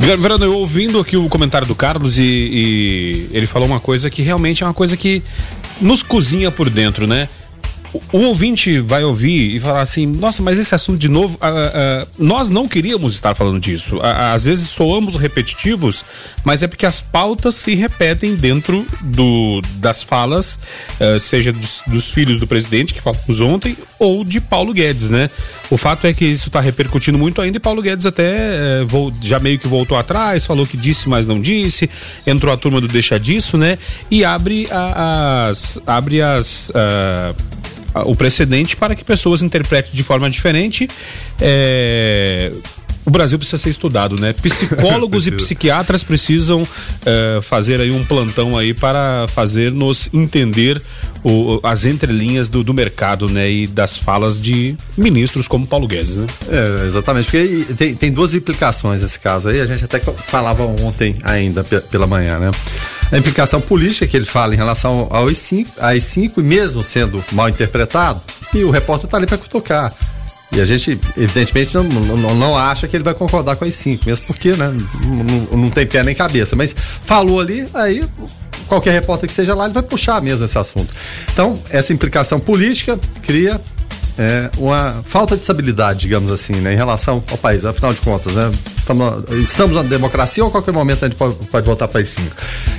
Guilherme Verano, eu ouvindo aqui o comentário do Carlos e, e ele falou uma coisa que realmente é uma coisa que nos cozinha por dentro, né? O, ouvinte vai ouvir e falar assim: nossa, mas esse assunto de novo, uh, uh, nós não queríamos estar falando disso. Às vezes soamos repetitivos, mas é porque as pautas se repetem dentro do, das falas, seja dos, dos, filhos do presidente, que falamos ontem, ou de Paulo Guedes, né? O fato é que isso está repercutindo muito ainda e Paulo Guedes até já meio que voltou atrás, falou que disse, mas não disse, entrou a turma do deixa disso, né? E abre as. abre as o precedente para que pessoas interpretem de forma diferente. É, o Brasil precisa ser estudado, né? Psicólogos e psiquiatras precisam é, fazer aí um plantão aí para fazer nos entender o, as entrelinhas do, do, mercado, né? E das falas de ministros como Paulo Guedes, né? É, exatamente, porque tem, tem duas implicações nesse caso aí, a gente até falava ontem ainda pela manhã, né? A implicação política que ele fala em relação ao AI-5, AI-5 e mesmo sendo mal interpretado, e o repórter está ali para tocar. E a gente, evidentemente, não, não, não, acha que ele vai concordar com as cinco, mesmo porque né, não, não tem pé nem cabeça. Mas falou ali, aí qualquer repórter que seja lá, ele vai puxar mesmo esse assunto. Então, essa implicação política cria é, uma falta de estabilidade, digamos assim, né, em relação ao país. Afinal de contas, né, estamos, estamos na democracia ou a qualquer momento a gente pode, pode voltar para as cinco.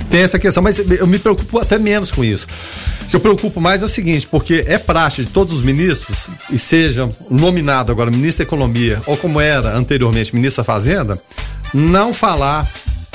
Tem essa questão, mas eu me preocupo até menos com isso. O que eu preocupo mais é o seguinte, porque é praxe de todos os ministros, e sejam nominado agora ministro da Economia, ou como era anteriormente ministro da Fazenda, não falar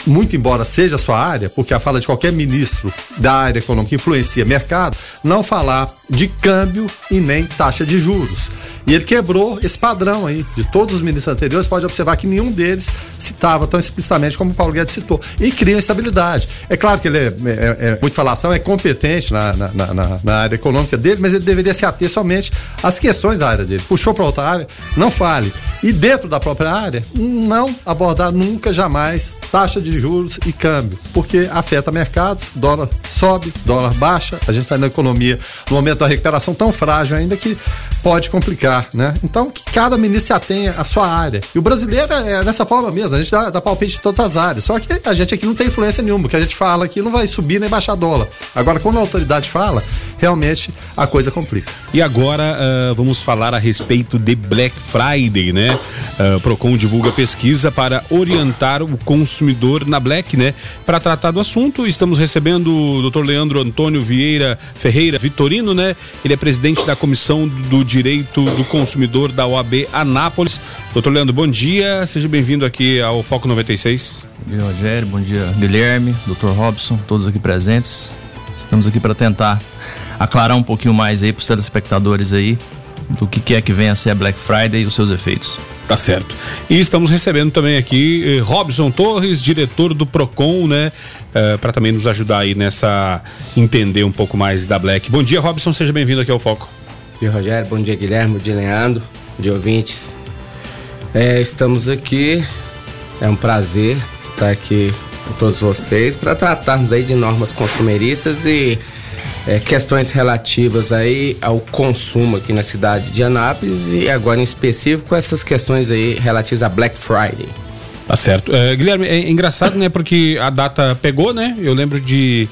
muito embora seja a sua área, porque a fala de qualquer ministro da área econômica influencia mercado, não falar de câmbio e nem taxa de juros. E ele quebrou esse padrão aí de todos os ministros anteriores. Pode observar que nenhum deles citava tão explicitamente como o Paulo Guedes citou. E cria instabilidade. É claro que ele é, é, é muito falação, é competente na, na, na, na, área econômica dele, mas ele deveria se ater somente às questões da área dele. Puxou para outra área, não fale. E dentro da própria área, não abordar nunca, jamais, taxa de juros e câmbio, porque afeta mercados, dólar sobe, dólar baixa, a gente está na economia no momento da recuperação tão frágil ainda que pode complicar, né? Então, que cada se atenha à sua área. E o brasileiro é, é dessa forma mesmo, a gente dá, dá palpite em todas as áreas. Só que a gente aqui não tem influência nenhuma, o que a gente fala aqui não vai subir nem baixar dólar. Agora, quando a autoridade fala, realmente a coisa complica. E agora uh, vamos falar a respeito de Black Friday, né? Uh, Procon divulga pesquisa para orientar o consumidor na Black, né? Para tratar do assunto, estamos recebendo o Dr. Leandro Antônio Vieira Ferreira Vitorino, né? Ele é presidente da Comissão do Direito do Consumidor da OAB Anápolis. Doutor Leandro, bom dia, seja bem-vindo aqui ao Foco 96. Bom dia, Rogério, bom dia, Guilherme, doutor Robson, todos aqui presentes. Estamos aqui para tentar aclarar um pouquinho mais aí para os telespectadores aí do que, que é que vem a ser a Black Friday e os seus efeitos. Tá certo. E estamos recebendo também aqui eh, Robson Torres, diretor do Procon, né? Eh, para também nos ajudar aí nessa entender um pouco mais da Black. Bom dia, Robson, seja bem-vindo aqui ao Foco. Dia, Rogério. Bom dia, Guilherme. Bom dia, Leandro. Bom dia, ouvintes. É, estamos aqui. É um prazer estar aqui com todos vocês para tratarmos aí de normas consumeristas e é, questões relativas aí ao consumo aqui na cidade de Anápolis e agora em específico essas questões aí relativas a Black Friday. Tá certo. É, Guilherme, é engraçado, né? Porque a data pegou, né? Eu lembro de.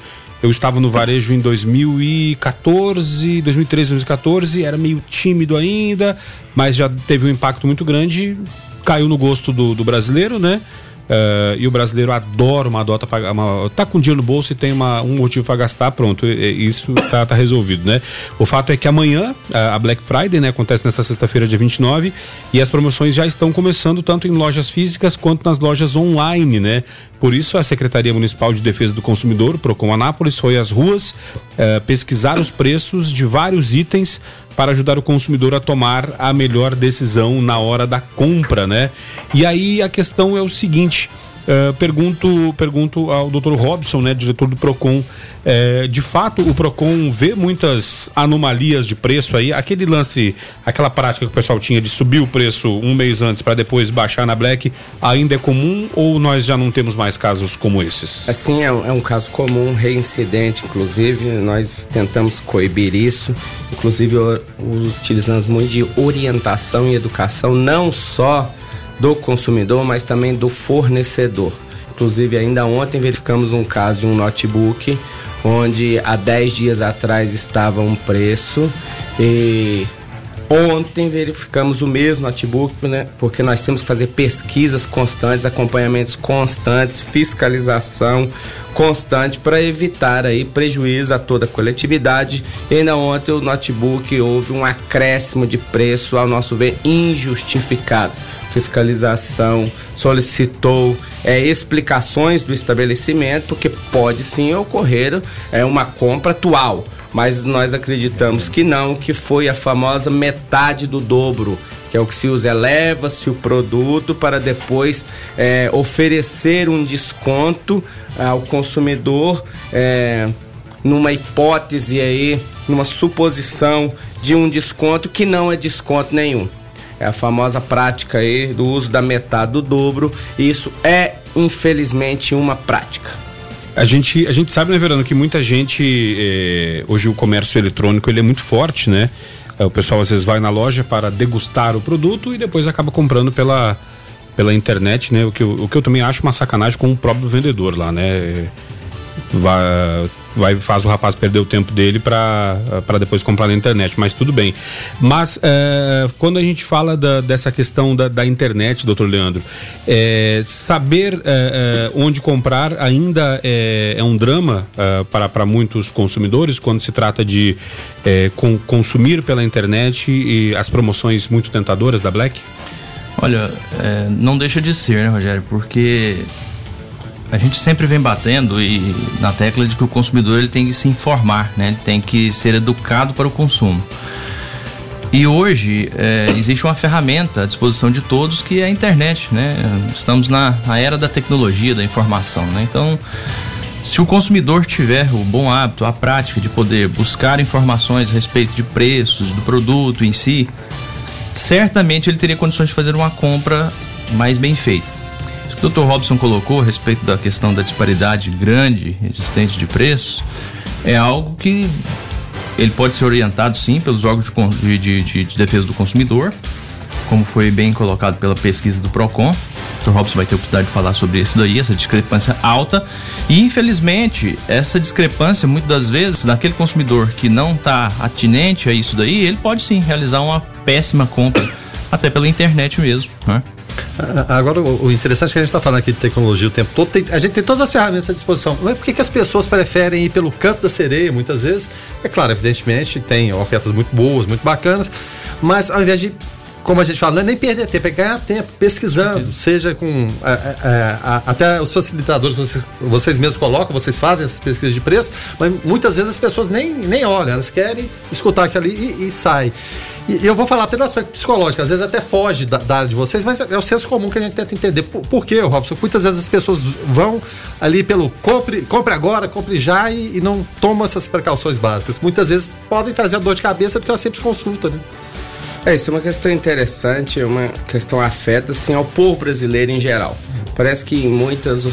Eu estava no varejo em 2014, 2013, 2014, era meio tímido ainda, mas já teve um impacto muito grande, caiu no gosto do, do brasileiro, né? Uh, e o brasileiro adora uma dota pagar uma, tá com dinheiro no bolso e tem uma, um motivo para gastar, pronto, isso tá, tá, resolvido, né? O fato é que amanhã a Black Friday, né, acontece nessa sexta-feira, dia 29, e as promoções já estão começando tanto em lojas físicas quanto nas lojas online, né? Por isso a Secretaria Municipal de Defesa do Consumidor, Procon Anápolis, foi às ruas uh, pesquisar os preços de vários itens para ajudar o consumidor a tomar a melhor decisão na hora da compra, né? E aí a questão é o seguinte: Uh, pergunto, pergunto ao Dr. Robson, né, diretor do Procon, uh, de fato o Procon vê muitas anomalias de preço aí, aquele lance, aquela prática que o pessoal tinha de subir o preço um mês antes para depois baixar na Black, ainda é comum ou nós já não temos mais casos como esses? Assim, é, é um caso comum, reincidente, inclusive, nós tentamos coibir isso, inclusive utilizamos muito de orientação e educação, não só do consumidor, mas também do fornecedor. Inclusive, ainda ontem verificamos um caso de um notebook onde há 10 dias atrás estava um preço E Ontem verificamos o mesmo notebook, né? Porque nós temos que fazer pesquisas constantes, acompanhamentos constantes, fiscalização constante para evitar aí prejuízo a toda a coletividade. E ainda ontem o notebook houve um acréscimo de preço, ao nosso ver, injustificado. Fiscalização solicitou é, explicações do estabelecimento, porque pode sim ocorrer é, uma compra atual mas nós acreditamos que não, que foi a famosa metade do dobro que é o que se usa, eleva-se o produto para depois é, oferecer um desconto ao consumidor é, numa hipótese aí, numa suposição de um desconto que não é desconto nenhum. É a famosa prática aí do uso da metade do dobro. Isso é, infelizmente, uma prática. A gente, a gente sabe, né, Verano, que muita gente. Eh, hoje o comércio eletrônico ele é muito forte, né? Eh, o pessoal às vezes vai na loja para degustar o produto e depois acaba comprando pela, pela internet, né? O que, eu, o que eu também acho uma sacanagem com o próprio vendedor lá, né? Vai, vai faz o rapaz perder o tempo dele para depois comprar na internet, mas tudo bem. Mas é, quando a gente fala da, dessa questão da, da internet, doutor Leandro, é, saber é, onde comprar ainda é, um drama para, para muitos consumidores quando se trata de com, consumir pela internet e as promoções muito tentadoras da Black? Olha, não deixa de ser, né, Rogério? Porque a gente sempre vem batendo e na tecla de que o consumidor ele tem que se informar, né? Ele tem que ser educado para o consumo. E hoje é, existe uma ferramenta à disposição de todos que é a internet, né? Estamos na, na era da tecnologia, da informação, né? Então, se o consumidor tiver o bom hábito, a prática de poder buscar informações a respeito de preços do produto em si, certamente ele teria condições de fazer uma compra mais bem feita o Dr. Robson colocou a respeito da questão da disparidade grande existente de preços é algo que ele pode ser orientado sim pelos órgãos de, de, de, de defesa do consumidor, como foi bem colocado pela pesquisa do PROCON. O Dr. Robson vai ter oportunidade de falar sobre isso daí, essa discrepância alta. E infelizmente, essa discrepância, muitas das vezes, daquele consumidor que não está atinente a isso daí, ele pode sim realizar uma péssima compra, até pela internet mesmo. Né? Agora, o interessante é que a gente está falando aqui de tecnologia o tempo todo, tem, a gente tem todas as ferramentas à disposição. Mas por que, que as pessoas preferem ir pelo canto da sereia muitas vezes? É claro, evidentemente, tem ofertas muito boas, muito bacanas, mas ao invés de como a gente fala, não é nem perder tempo, é ganhar tempo pesquisando, seja com é, é, é até os facilitadores, vocês, vocês mesmos colocam, vocês fazem essas pesquisas de preço, mas muitas vezes as pessoas nem, nem olham, elas querem escutar aquilo ali e, e sai. E eu vou falar até no aspecto psicológico, às vezes até foge da, da área de vocês, mas é o senso comum que a gente tenta entender. Por, por quê, Robson? Muitas vezes as pessoas vão ali pelo compre, compre agora, compre já e, e não tomam essas precauções básicas. Muitas vezes podem trazer dor de cabeça porque é uma simples consulta, né? É, isso é uma questão interessante, uma questão afeta assim, ao povo brasileiro em geral. Parece que em muitas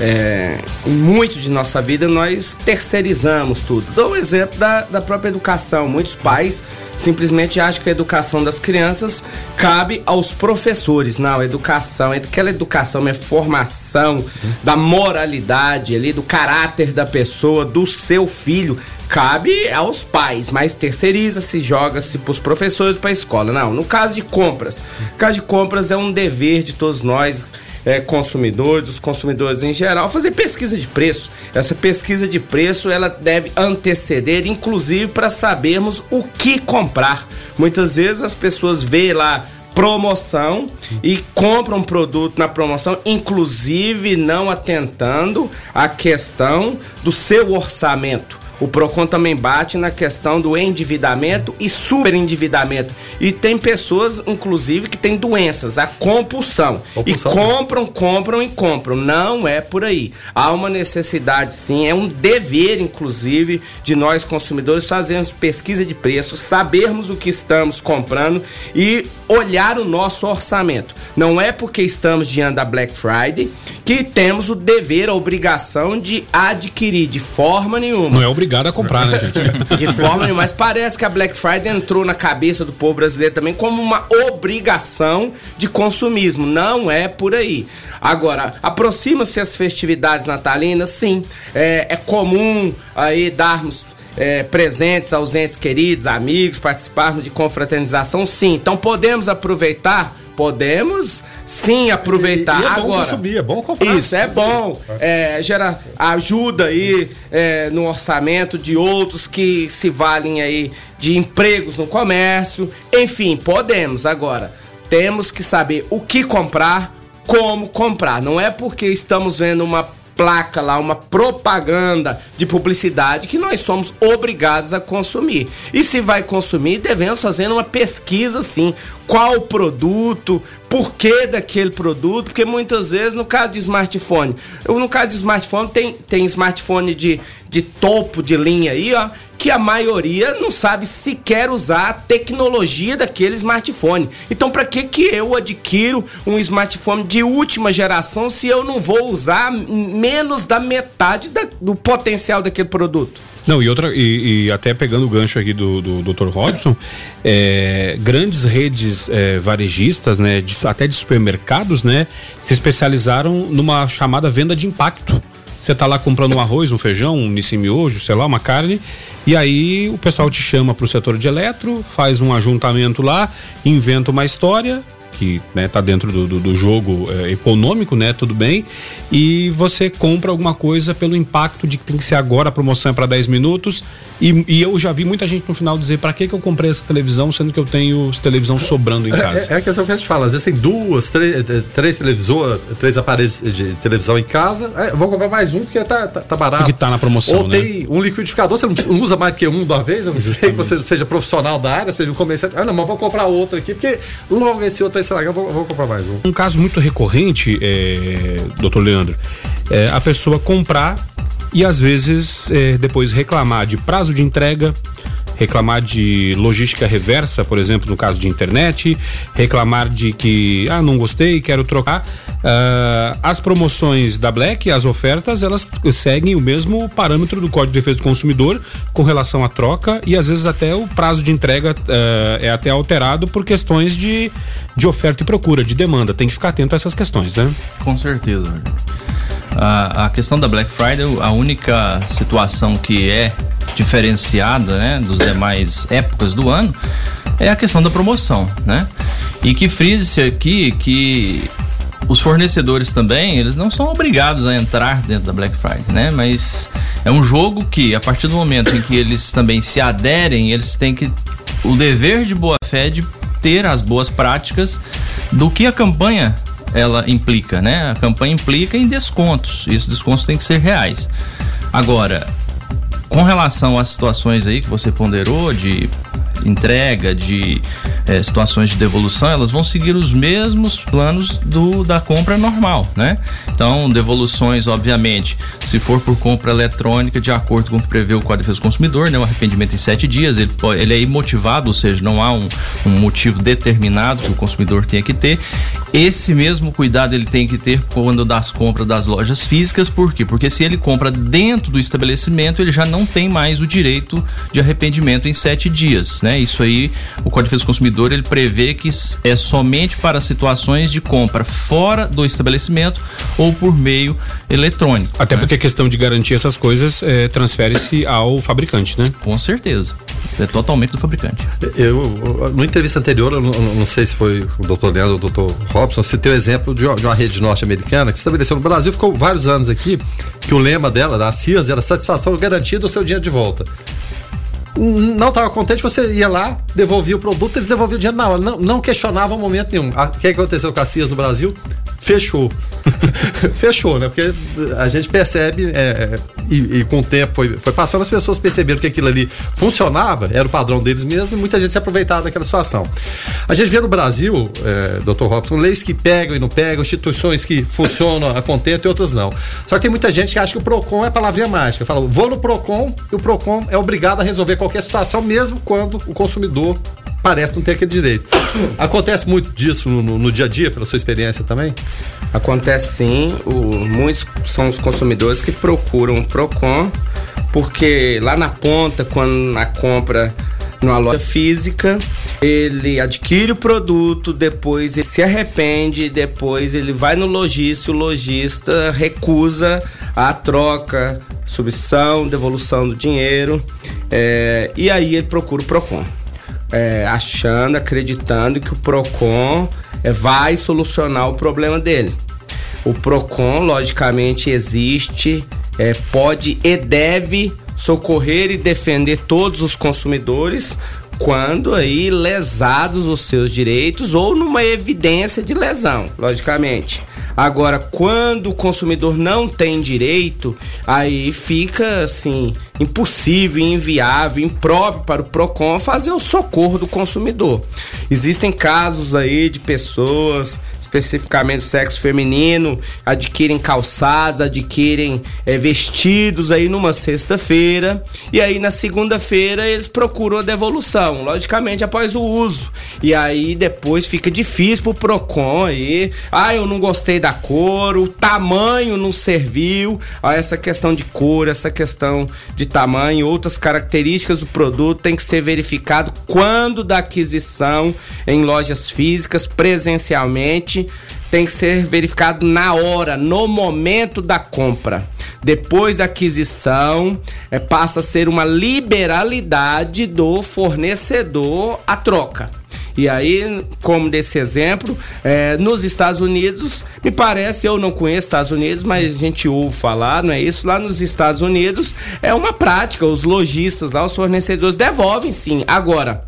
é, muito de nossa vida nós terceirizamos tudo. Dou um exemplo da, da própria educação. Muitos pais simplesmente acham que a educação das crianças cabe aos professores. Não, educação, aquela educação é formação da moralidade ali, do caráter da pessoa, do seu filho. Cabe aos pais, mas terceiriza-se, joga-se para os professores, para a escola. Não, no caso de compras. No caso de compras é um dever de todos nós é, consumidores, dos consumidores em geral, fazer pesquisa de preço. Essa pesquisa de preço ela deve anteceder, inclusive para sabermos o que comprar. Muitas vezes as pessoas veem lá promoção e compram produto na promoção, inclusive não atentando à questão do seu orçamento. O Procon também bate na questão do endividamento e superendividamento. E tem pessoas, inclusive, que têm doenças, a compulsão. compulsão e compram, compram e compram. Não é por aí. Há uma necessidade, sim, é um dever, inclusive, de nós consumidores fazermos pesquisa de preço, sabermos o que estamos comprando e olhar o nosso orçamento. Não é porque estamos diante da Black Friday que temos o dever, a obrigação de adquirir de forma nenhuma. Não é obrigado a comprar, né, gente? de forma mas parece que a Black Friday entrou na cabeça do povo brasileiro também como uma obrigação de consumismo. Não é por aí. Agora, aproxima-se as festividades natalinas, sim. É, é comum aí darmos é, presentes aos entes queridos, amigos, participarmos de confraternização, sim. Então podemos aproveitar podemos sim aproveitar E- e é bom agora. consumir, é bom comprar. Isso é bom, é, gera ajuda aí é, no orçamento de outros que se valem aí de empregos no comércio. Enfim, podemos agora. Temos que saber o que comprar, como comprar. Não é porque estamos vendo uma placa lá, uma propaganda de publicidade que nós somos obrigados a consumir. E se vai consumir, devemos fazer uma pesquisa assim, qual produto, por que daquele produto, porque muitas vezes no caso de smartphone, eu, no caso de smartphone tem, tem smartphone de, de topo de linha aí, ó, que a maioria não sabe sequer usar a tecnologia daquele smartphone. Então, para que que eu adquiro um smartphone de última geração se eu não vou usar menos da metade da- do potencial daquele produto? Não, e outra, e, e até pegando o gancho aqui do, do Dr. Robson, é, grandes redes é, varejistas, né, de- até de supermercados, né, se especializaram numa chamada venda de impacto. Você tá lá comprando um arroz, um feijão, um nissin miojo, sei lá, uma carne, e aí o pessoal te chama pro setor de eletro, faz um ajuntamento lá, inventa uma história, que né, tá dentro do, do, do jogo é, econômico, né? Tudo bem. E você compra alguma coisa pelo impacto de que tem que ser agora, a promoção é para 10 minutos. E, e eu já vi muita gente no final dizer para que, que eu comprei essa televisão, sendo que eu tenho televisão sobrando em casa. É, é a questão que a gente fala. Às vezes tem duas, três, eh, três televisores, três aparelhos de televisão em casa. É, vou comprar mais um porque tá, tá, tá barato. Porque tá na promoção, Ou né? tem um liquidificador, você não usa mais que um de uma vez, a não sei que você seja profissional da área, seja um comerciante. Ah, não, mas vou comprar outro aqui, porque logo esse outro vai estragar, eu vou, vou comprar mais um. Um caso muito recorrente, é, doutor Leandro, é a pessoa comprar e às vezes é, depois reclamar de prazo de entrega, reclamar de logística reversa, por exemplo, no caso de internet, reclamar de que, ah, não gostei, quero trocar. Ah, as promoções da Black, as ofertas, elas seguem o mesmo parâmetro do Código de Defesa do Consumidor com relação à troca e às vezes até o prazo de entrega ah, é até alterado por questões de, de oferta e procura, de demanda. Tem que ficar atento a essas questões, né? Com certeza. A, a questão da Black Friday, a única situação que é diferenciada né, dos demais épocas do ano é a questão da promoção, né? E que frise-se aqui que os fornecedores também, eles não são obrigados a entrar dentro da Black Friday, né? Mas é um jogo que, a partir do momento em que eles também se aderem, eles têm que o dever de boa fé de ter as boas práticas do que a campanha ela implica, né? A campanha implica em descontos. E esses descontos têm que ser reais. Agora, com relação às situações aí que você ponderou de entrega, de eh, situações de devolução, elas vão seguir os mesmos planos do, da compra normal, né? Então, devoluções, obviamente, se for por compra eletrônica, de acordo com o que prevê o Código de Defesa do Consumidor, né? O arrependimento em sete dias, ele, ele é imotivado, ou seja, não há um, um motivo determinado que o consumidor tenha que ter. Esse mesmo cuidado ele tem que ter quando das compras das lojas físicas, por quê? Porque se ele compra dentro do estabelecimento, ele já não tem mais o direito de arrependimento em sete dias, né? Isso aí, o Código de Defesa do Consumidor, ele prevê que é somente para situações de compra fora do estabelecimento ou por meio eletrônico. Até né? porque a questão de garantir essas coisas eh, transfere-se ao fabricante, né? Com certeza. É totalmente do fabricante. Eu, na entrevista anterior, eu não, não sei se foi o doutor Leandro ou o doutor Robson, citei o exemplo de uma, de uma rede norte-americana que se estabeleceu no Brasil, ficou vários anos aqui, que o lema dela, da CIAS, era satisfação garantida do seu dinheiro de volta. Não estava contente, você ia lá, devolvia o produto, eles devolviam o dinheiro na hora. Não, não questionavam momento nenhum. O que aconteceu com a CIAS no Brasil? Fechou. Fechou, né? Porque a gente percebe, é, é, e, e com o tempo foi, foi passando, as pessoas perceberam que aquilo ali funcionava, era o padrão deles mesmo, e muita gente se aproveitava daquela situação. A gente vê no Brasil, é, Dr. Robson, leis que pegam e não pegam, instituições que funcionam a contento e outras não. Só que tem muita gente que acha que o PROCON é palavrinha mágica. Fala, vou no PROCON e o PROCON é obrigado a resolver qualquer situação, mesmo quando o consumidor parece não ter aquele direito. Acontece muito disso no, no- dia a dia, pela sua experiência também? Acontece sim, o- muitos são os consumidores que procuram o Procon, porque lá na ponta, quando na compra numa loja física, ele adquire o produto, depois ele se arrepende, depois ele vai no lojista, o lojista recusa a troca substituição, devolução do dinheiro, é, e aí ele procura o PROCON. É, achando, acreditando que o PROCON é, vai solucionar o problema dele. O PROCON, logicamente, existe, é, pode e deve socorrer e defender todos os consumidores quando aí lesados os seus direitos ou numa evidência de lesão, logicamente. Agora, quando o consumidor não tem direito, aí fica assim impossível, inviável, impróprio para o Procon fazer o socorro do consumidor. Existem casos aí de pessoas especificamente sexo feminino, adquirem calçados, adquirem é, vestidos aí numa sexta-feira e aí na segunda-feira eles procuram a devolução, logicamente após o uso. E aí depois fica difícil pro Procon aí, ah, eu não gostei da cor, o tamanho não serviu, ah, essa questão de cor, essa questão de tamanho, outras características do produto tem que ser verificado quando da aquisição em lojas físicas presencialmente tem que ser verificado na hora, no momento da compra. Depois da aquisição, é, passa a ser uma liberalidade do fornecedor a troca. E aí, como desse exemplo, é, nos Estados Unidos, me parece, eu não conheço Estados Unidos, mas a gente ouve falar, não é isso? Lá nos Estados Unidos é uma prática, os lojistas lá, os fornecedores devolvem sim. Agora,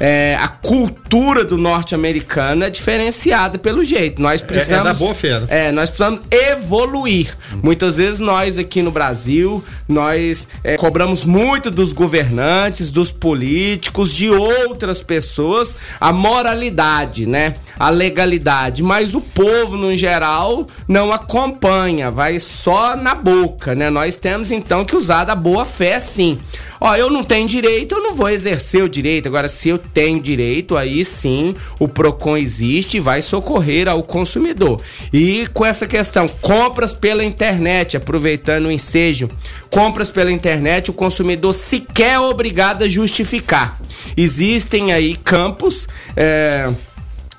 é, a cultura do norte-americano é diferenciada pelo jeito. Nós precisamos. É, é da boa feira. É, nós precisamos evoluir. Hum. Muitas vezes nós aqui no Brasil, nós é, cobramos muito dos governantes, dos políticos, de outras pessoas, a moralidade, né? A legalidade. Mas o povo, no geral, não acompanha, vai só na boca, né? Nós temos então que usar da boa fé, sim. Ó, eu não tenho direito, eu não vou exercer o direito. Agora, se eu tenho direito, aí sim o PROCON existe e vai socorrer ao consumidor. E com essa questão, compras pela internet, aproveitando o ensejo, compras pela internet, o consumidor sequer é obrigado a justificar. Existem aí campos. É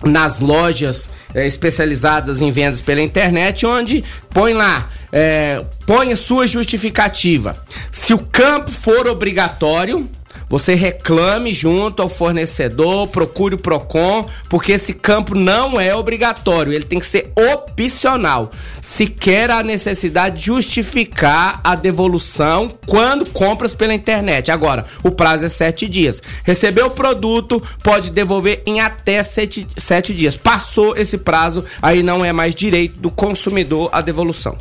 nas lojas é, especializadas em vendas pela internet, onde põe lá, é, põe a sua justificativa. Se o campo for obrigatório, você reclame junto ao fornecedor, procure o Procon, porque esse campo não é obrigatório, ele tem que ser opcional. Se quer a necessidade de justificar a devolução quando compras pela internet. Agora, o prazo é sete dias. Recebeu o produto, pode devolver em até sete, sete dias. Passou esse prazo, aí não é mais direito do consumidor a devolução.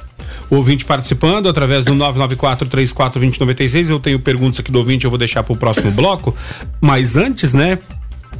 O ouvinte participando através do 994-34-2096. Eu tenho perguntas aqui do ouvinte, eu vou deixar para o próximo próximo bloco. Mas antes, né?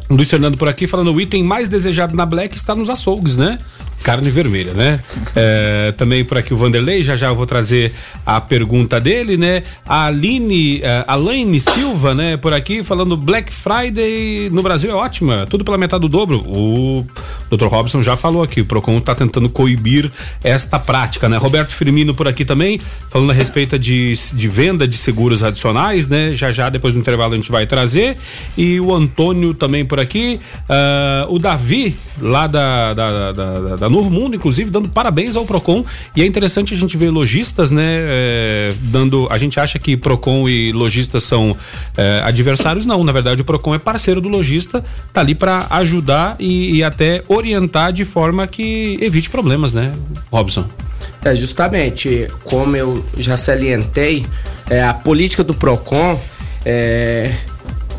Luiz Fernando por aqui falando o item mais desejado na Black está nos açougues, né? Carne vermelha, né? É, também por aqui o Vanderlei, já já eu vou trazer a pergunta dele, né? A Aline, é, Alaine Silva, né? Por aqui falando Black Friday no Brasil é ótima, tudo pela metade do dobro. O Dr. Robson já falou aqui, o Procon está tentando coibir esta prática, né? Roberto Firmino por aqui também, falando a respeito de, de venda de seguros adicionais, né? Já já depois do intervalo a gente vai trazer. E o Antônio também por aqui, uh, o Davi lá da, da, da, da Novo Mundo, inclusive, dando parabéns ao Procon. E é interessante a gente ver lojistas, né? É, dando. A gente acha que Procon e lojistas são é, adversários. Não, na verdade, o Procon é parceiro do lojista, tá ali para ajudar e, e até orientar de forma que evite problemas, né, Robson? É, justamente, como eu já salientei, é, a política do PROCON é,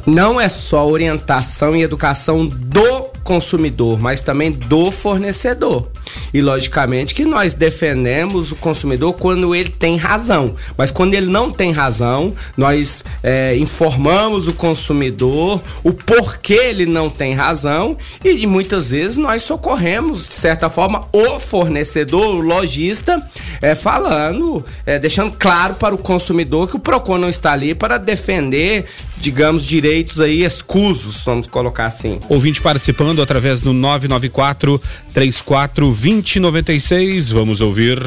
não é só orientação e educação do consumidor, mas também do fornecedor. E logicamente que nós defendemos o consumidor quando ele tem razão, mas quando ele não tem razão, nós é, informamos o consumidor o porquê ele não tem razão e, e, muitas vezes nós socorremos de certa forma o fornecedor, o lojista, é, falando, é, deixando claro para o consumidor que o Procon não está ali para defender digamos, direitos aí escusos, vamos colocar assim. Ouvinte participando através do 994 34 2096. Vamos ouvir.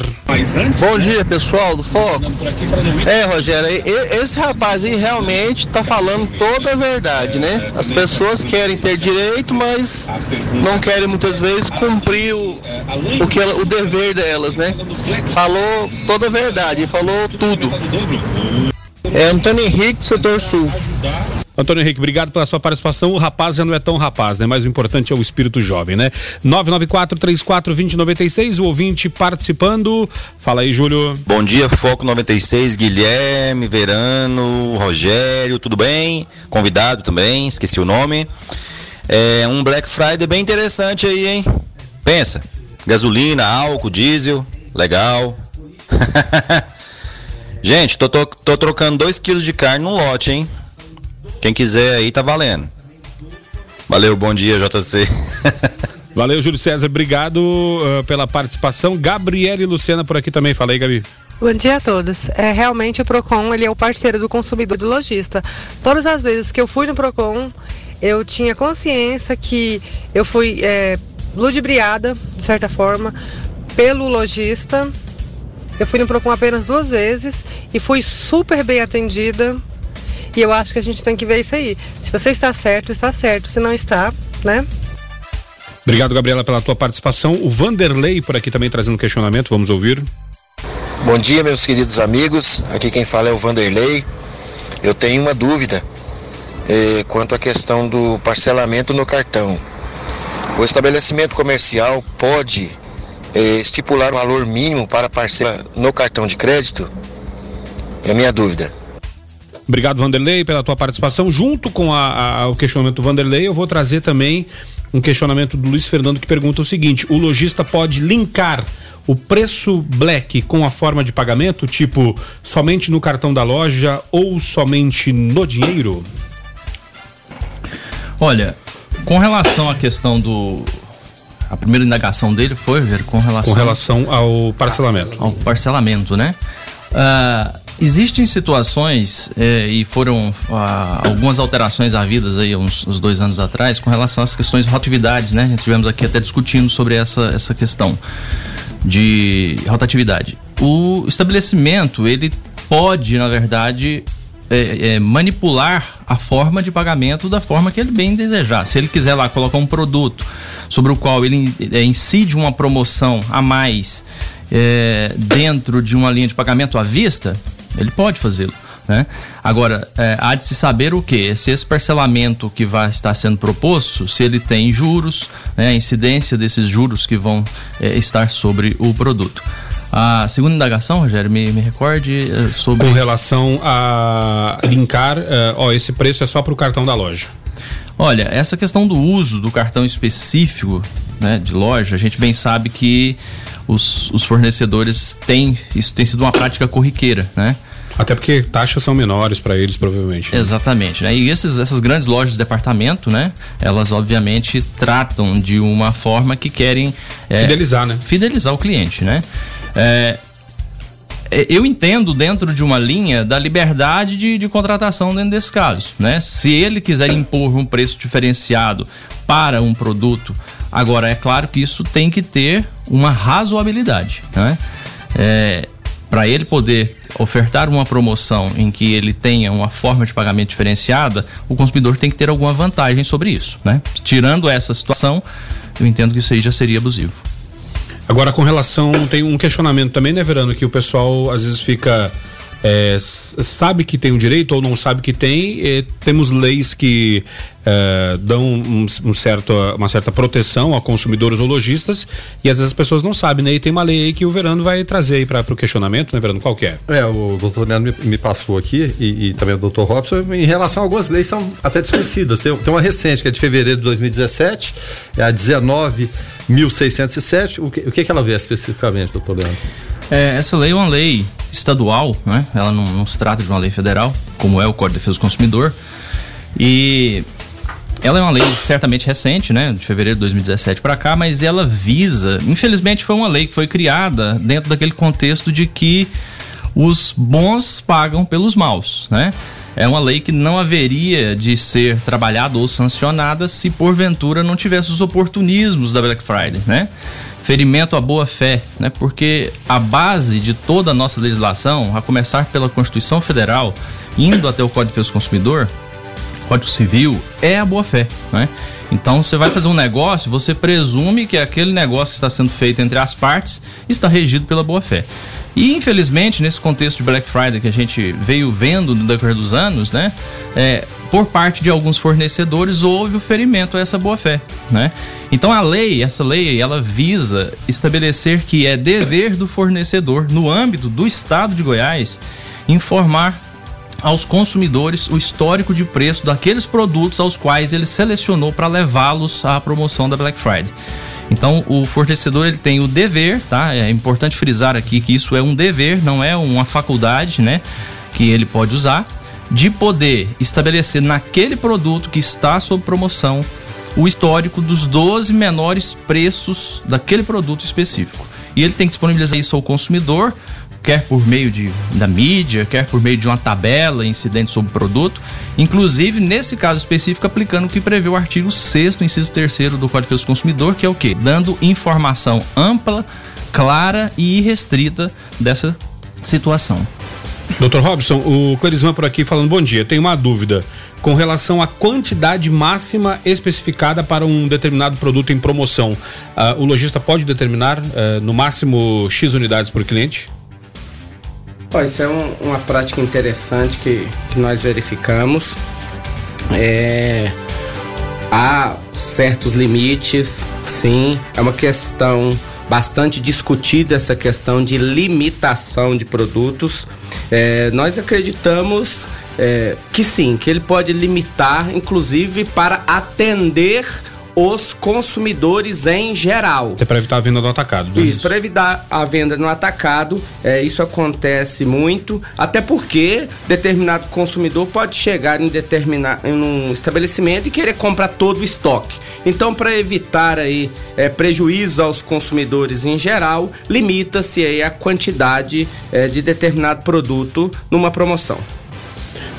Bom dia, pessoal do Foco. É, Rogério, esse rapaz aí realmente tá falando toda a verdade, né? As pessoas querem ter direito, mas não querem muitas vezes cumprir o, o, que ela, o dever delas, né? Falou toda a verdade, falou tudo. É Antônio Henrique, setor sul. Antônio Henrique, obrigado pela sua participação. O rapaz já não é tão rapaz, né? Mas o importante é o espírito jovem, né? 994-34-2096, o ouvinte participando. Fala aí, Júlio. Bom dia, Foco 96, Guilherme, Verano, Rogério, tudo bem? Convidado também, esqueci o nome. É um Black Friday bem interessante aí, hein? Pensa, gasolina, álcool, diesel, legal. Gente, tô, tô, tô trocando 2 quilos de carne num lote, hein? Quem quiser aí tá valendo. Valeu, bom dia, JC. Valeu, Júlio César. Obrigado uh, pela participação. Gabriela e Luciana por aqui também. Fala aí, Gabi. Bom dia a todos. É realmente o Procon, ele é o parceiro do consumidor do lojista. Todas as vezes que eu fui no Procon, eu tinha consciência que eu fui é, ludibriada, de certa forma, pelo lojista eu fui no Procon apenas duas vezes e fui super bem atendida. E eu acho que a gente tem que ver isso aí. Se você está certo, está certo. Se não está, né? Obrigado, Gabriela, pela tua participação. O Vanderlei por aqui também trazendo questionamento. Vamos ouvir. Bom dia, meus queridos amigos. Aqui quem fala é o Vanderlei. Eu tenho uma dúvida eh, quanto à questão do parcelamento no cartão. O estabelecimento comercial pode eh, estipular um valor mínimo para parcela no cartão de crédito? É a minha dúvida. Obrigado, Vanderlei, pela tua participação. Junto com a, a, o questionamento do Vanderlei, eu vou trazer também um questionamento do Luiz Fernando que pergunta o seguinte: o lojista pode linkar o preço black com a forma de pagamento, tipo somente no cartão da loja ou somente no dinheiro? Olha, com relação à questão do a primeira indagação dele foi com relação, com relação ao parcelamento. Ao parcelamento, né? Uh, existem situações eh, e foram uh, algumas alterações havidas aí uns, uns, dois anos atrás com relação às questões de rotatividades, né? Gente tivemos aqui até discutindo sobre essa, essa questão de rotatividade. O estabelecimento ele pode, na verdade, é, é, manipular a forma de pagamento da forma que ele bem desejar. Se ele quiser lá colocar um produto sobre o qual ele é, incide uma promoção a mais é, dentro de uma linha de pagamento à vista, ele pode fazê-lo. Né? Agora, é, há de se saber o que? Se esse parcelamento que vai estar sendo proposto, se ele tem juros, né, a incidência desses juros que vão é, estar sobre o produto. A segunda indagação, Rogério, me, me recorde é, sobre. Com relação a linkar, é, ó, esse preço é só para o cartão da loja. Olha, essa questão do uso do cartão específico né, de loja, a gente bem sabe que os, os fornecedores têm. Isso tem sido uma prática corriqueira, né? Até porque taxas são menores para eles, provavelmente. Né? Exatamente. Né? E esses, essas grandes lojas de departamento, né? Elas obviamente tratam de uma forma que querem. É, fidelizar, né? Fidelizar o cliente, né? É, é, eu entendo dentro de uma linha da liberdade de, de contratação dentro desse caso, né? Se ele quiser impor um preço diferenciado para um produto, agora é claro que isso tem que ter uma razoabilidade, né? É, para ele poder ofertar uma promoção em que ele tenha uma forma de pagamento diferenciada, o consumidor tem que ter alguma vantagem sobre isso, né? Tirando essa situação, eu entendo que isso aí já seria abusivo. Agora, com relação. Tem um questionamento também, né, Verano? Que o pessoal às vezes fica. É, sabe que tem o um direito ou não sabe que tem. Temos leis que é, dão um, um, certo, uma certa proteção a consumidores ou lojistas e às vezes as pessoas não sabem, né? E tem uma lei aí que o Verano vai trazer aí para o questionamento, né, Verano? Qual que é? É, o doutor Leandro me, me passou aqui e, e, também o doutor Robson, em relação a algumas leis são até desconhecidas. Tem, tem uma recente que é de fevereiro de 2017, é a 19 1607, o que, o que, que ela vê especificamente, doutor Leandro? É, essa lei é uma lei estadual, né? Ela não, não, se trata de uma lei federal, como é o Código de Defesa do Consumidor. E ela é uma lei certamente recente, né? De fevereiro de 2017 para cá, mas ela visa. Infelizmente, foi uma lei que foi criada dentro daquele contexto de que os bons pagam pelos maus, né? É uma lei que não haveria de ser trabalhada ou sancionada se porventura não tivesse os oportunismos da Black Friday, né? Ferimento à boa fé, né? Porque a base de toda a nossa legislação, a começar pela Constituição Federal, indo até o Código de Defesa do Consumidor, Código Civil, é a boa fé, né? Então você vai fazer um negócio, você presume que aquele negócio que está sendo feito entre as partes está regido pela boa fé. E infelizmente, nesse contexto de Black Friday que a gente veio vendo no decorrer dos anos, né? É, por parte de alguns fornecedores houve o ferimento a essa boa fé, né? Então a lei, essa lei, ela visa estabelecer que é dever do fornecedor, no âmbito do estado de Goiás, informar aos consumidores o histórico de preço daqueles produtos aos quais ele selecionou para levá-los à promoção da Black Friday. Então, o fornecedor ele tem o dever, tá? É importante frisar aqui que isso é um dever, não é uma faculdade, né? Que ele pode usar, de poder estabelecer naquele produto que está sob promoção o histórico dos 12 menores preços daquele produto específico. E ele tem que disponibilizar isso ao consumidor quer por meio de, da mídia, quer por meio de uma tabela incidente sobre o produto, inclusive nesse caso específico aplicando o que prevê o artigo 6 inciso 3 do Código de Defesa do Consumidor, que é o quê? Dando informação ampla, clara e irrestrita dessa situação. Doutor Robson, o Clarisman por aqui falando bom dia. Tem uma dúvida com relação à quantidade máxima especificada para um determinado produto em promoção. Uh, o lojista pode determinar uh, no máximo X unidades por cliente? Isso é um, uma prática interessante que, que nós verificamos. É, há certos limites, sim. É uma questão bastante discutida essa questão de limitação de produtos. É, nós acreditamos é, que sim, que ele pode limitar, inclusive para atender os consumidores em geral. Até para evitar a venda no atacado. Né? Isso, para evitar a venda no atacado, é, isso acontece muito, até porque determinado consumidor pode chegar em, determinar, em um estabelecimento e querer comprar todo o estoque. Então, para evitar aí é, prejuízo aos consumidores em geral, limita-se aí a quantidade é, de determinado produto numa promoção.